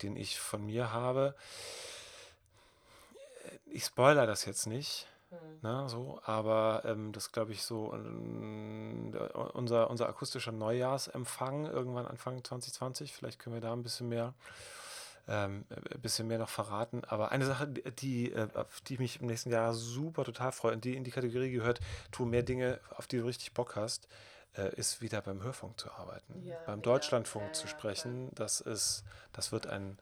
Speaker 1: den ich von mir habe. Ich spoiler das jetzt nicht. Na, so, aber ähm, das glaube ich so ähm, unser, unser akustischer Neujahrsempfang irgendwann Anfang 2020. Vielleicht können wir da ein bisschen mehr ähm, ein bisschen mehr noch verraten. Aber eine Sache, die, die, äh, auf die mich im nächsten Jahr super total freue und die in die Kategorie gehört, tu mehr Dinge, auf die du richtig Bock hast, äh, ist wieder beim Hörfunk zu arbeiten.
Speaker 2: Ja,
Speaker 1: beim
Speaker 2: ja,
Speaker 1: Deutschlandfunk
Speaker 2: ja,
Speaker 1: zu
Speaker 2: ja,
Speaker 1: sprechen, das ist, das wird ein,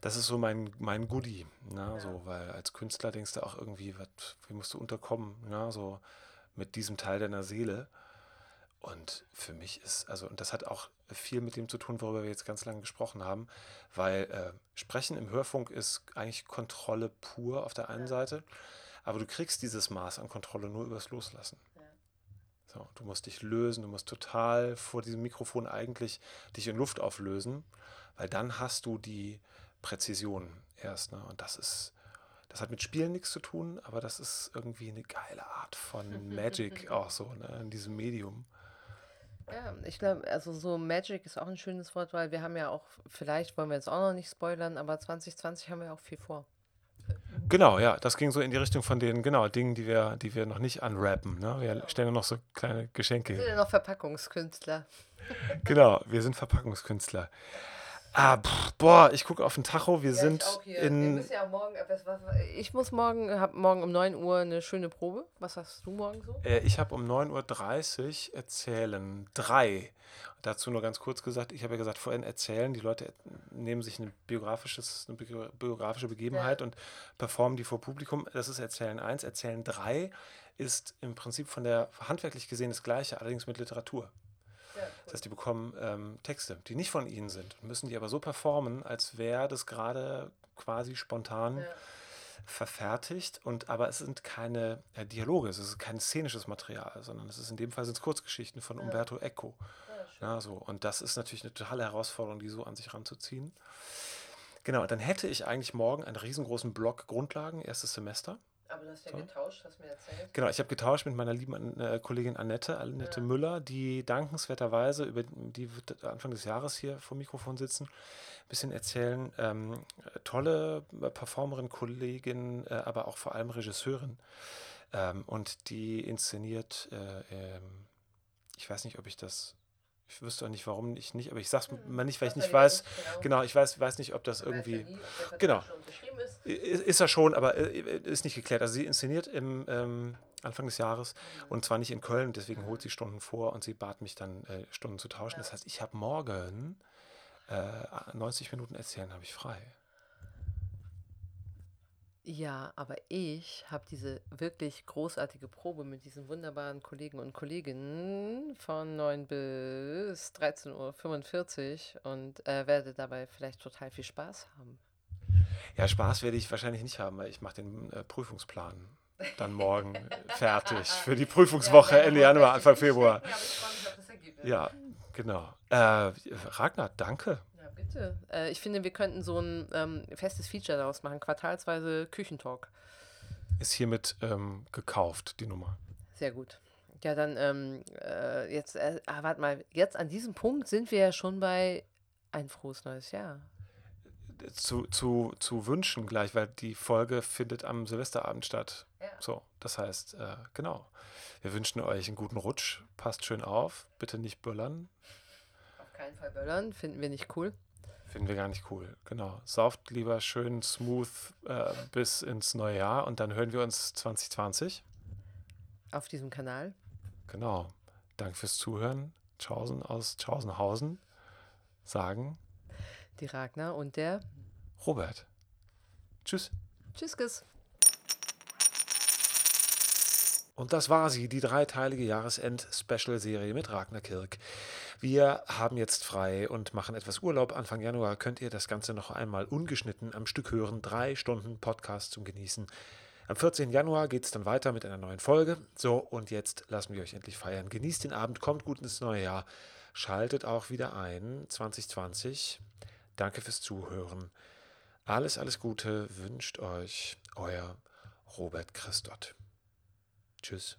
Speaker 1: das ist so mein, mein Goodie. Ne? So, weil als Künstler denkst du auch irgendwie, wat, wie musst du unterkommen, ne? so mit diesem Teil deiner Seele. Und für mich ist, also, und das hat auch viel mit dem zu tun, worüber wir jetzt ganz lange gesprochen haben, weil äh, Sprechen im Hörfunk ist eigentlich Kontrolle pur auf der einen Seite, aber du kriegst dieses Maß an Kontrolle nur übers Loslassen. So, du musst dich lösen, du musst total vor diesem Mikrofon eigentlich dich in Luft auflösen, weil dann hast du die Präzision erst. Ne? Und das ist, das hat mit Spielen nichts zu tun, aber das ist irgendwie eine geile Art von Magic auch so, ne? in diesem Medium.
Speaker 2: Ja, ich glaube, also so Magic ist auch ein schönes Wort, weil wir haben ja auch, vielleicht wollen wir jetzt auch noch nicht spoilern, aber 2020 haben wir auch viel vor.
Speaker 1: Genau, ja, das ging so in die Richtung von den genau, Dingen, die wir, die wir noch nicht unwrappen. Ne? Wir stellen ja noch so kleine Geschenke
Speaker 2: Wir sind ja noch Verpackungskünstler.
Speaker 1: Genau, wir sind Verpackungskünstler. Ah, pff, boah, ich gucke auf den Tacho. Wir
Speaker 2: Ja,
Speaker 1: sind
Speaker 2: ich. Wir
Speaker 1: in.
Speaker 2: müssen ja morgen, ich muss morgen, habe morgen um 9 Uhr eine schöne Probe. Was hast du morgen so?
Speaker 1: Äh, ich habe um 9.30 Uhr erzählen drei. Dazu nur ganz kurz gesagt, ich habe ja gesagt, vorhin erzählen, die Leute nehmen sich ein biografisches, eine bio- biografische Begebenheit und performen die vor Publikum. Das ist Erzählen 1. Erzählen 3 ist im Prinzip von der handwerklich gesehen das gleiche, allerdings mit Literatur. Das heißt, die bekommen ähm, Texte, die nicht von ihnen sind, müssen die aber so performen, als wäre das gerade quasi spontan verfertigt. Und aber es sind keine äh, Dialoge, es ist kein szenisches Material, sondern es ist in dem Fall sind es Kurzgeschichten von Umberto Eco. Ja, so. Und das ist natürlich eine totale Herausforderung, die so an sich ranzuziehen. Genau, dann hätte ich eigentlich morgen einen riesengroßen Block Grundlagen, erstes Semester.
Speaker 2: Aber du hast ja
Speaker 1: So.
Speaker 2: getauscht, hast mir erzählt.
Speaker 1: Genau, ich habe getauscht mit meiner lieben äh, Kollegin Annette, Annette Müller, die dankenswerterweise, über die wird Anfang des Jahres hier vor dem Mikrofon sitzen, ein bisschen erzählen. Ähm, tolle äh, Performerin, Kollegin, äh, aber auch vor allem Regisseurin. Ähm, und die inszeniert, äh, ähm, ich weiß nicht, ob ich das, ich wüsste auch nicht, warum ich nicht, aber ich sag's mal nicht, weil ich nicht weiß,
Speaker 2: genau.
Speaker 1: genau, ich weiß, weiß nicht, ob das irgendwie.
Speaker 2: nie, ob
Speaker 1: genau.
Speaker 2: ist.
Speaker 1: Ist er schon, aber äh, ist nicht geklärt. Also sie inszeniert im ähm, Anfang des Jahres und zwar nicht in Köln, deswegen holt sie Stunden vor und sie bat mich dann äh, Stunden zu tauschen. Das heißt, ich habe morgen äh, 90 Minuten erzählen, habe ich frei.
Speaker 2: Ja, aber ich habe diese wirklich großartige Probe mit diesen wunderbaren Kollegen und Kolleginnen von 9 bis 13.45 Uhr und äh, werde dabei vielleicht total viel Spaß haben.
Speaker 1: Ja, Spaß werde ich wahrscheinlich nicht haben, weil ich mache den äh, Prüfungsplan dann morgen fertig für die Prüfungswoche Ende Januar, Anfang Februar.
Speaker 2: Ja.
Speaker 1: Ja, genau. Äh, Ragnar, danke.
Speaker 2: Bitte. Äh, ich finde, wir könnten so ein ähm, festes Feature daraus machen, quartalsweise Küchentalk.
Speaker 1: Ist hiermit ähm, gekauft, die Nummer.
Speaker 2: Sehr gut. Ja, dann ähm, äh, jetzt, äh, ah, warte mal, jetzt an diesem Punkt sind wir ja schon bei ein frohes neues Jahr.
Speaker 1: zu, zu, zu wünschen gleich, weil die Folge findet am Silvesterabend statt.
Speaker 2: Ja.
Speaker 1: So, das heißt, äh, genau. Wir wünschen euch einen guten Rutsch. Passt schön auf. Bitte nicht böllern.
Speaker 2: Auf keinen Fall böllern, finden wir nicht cool.
Speaker 1: Finden wir gar nicht cool. Genau. Sauft lieber schön smooth äh, bis ins neue Jahr und dann hören wir uns 2020.
Speaker 2: Auf diesem Kanal.
Speaker 1: Genau. Danke fürs Zuhören. Tschaußen aus Tschaußenhausen sagen
Speaker 2: die Ragnar und der
Speaker 1: Robert. Tschüss.
Speaker 2: Tschüss,
Speaker 1: Und das war sie, die dreiteilige Jahresend-Special-Serie mit Ragnar Kirk. Wir haben jetzt frei und machen etwas Urlaub. Anfang Januar könnt ihr das Ganze noch einmal ungeschnitten am Stück hören. Drei Stunden Podcast zum Genießen. Am 14. Januar geht es dann weiter mit einer neuen Folge. So, und jetzt lassen wir euch endlich feiern. Genießt den Abend, kommt gut ins neue Jahr. Schaltet auch wieder ein 2020. Danke fürs Zuhören. Alles, alles Gute wünscht euch euer Robert Christot. Tschüss.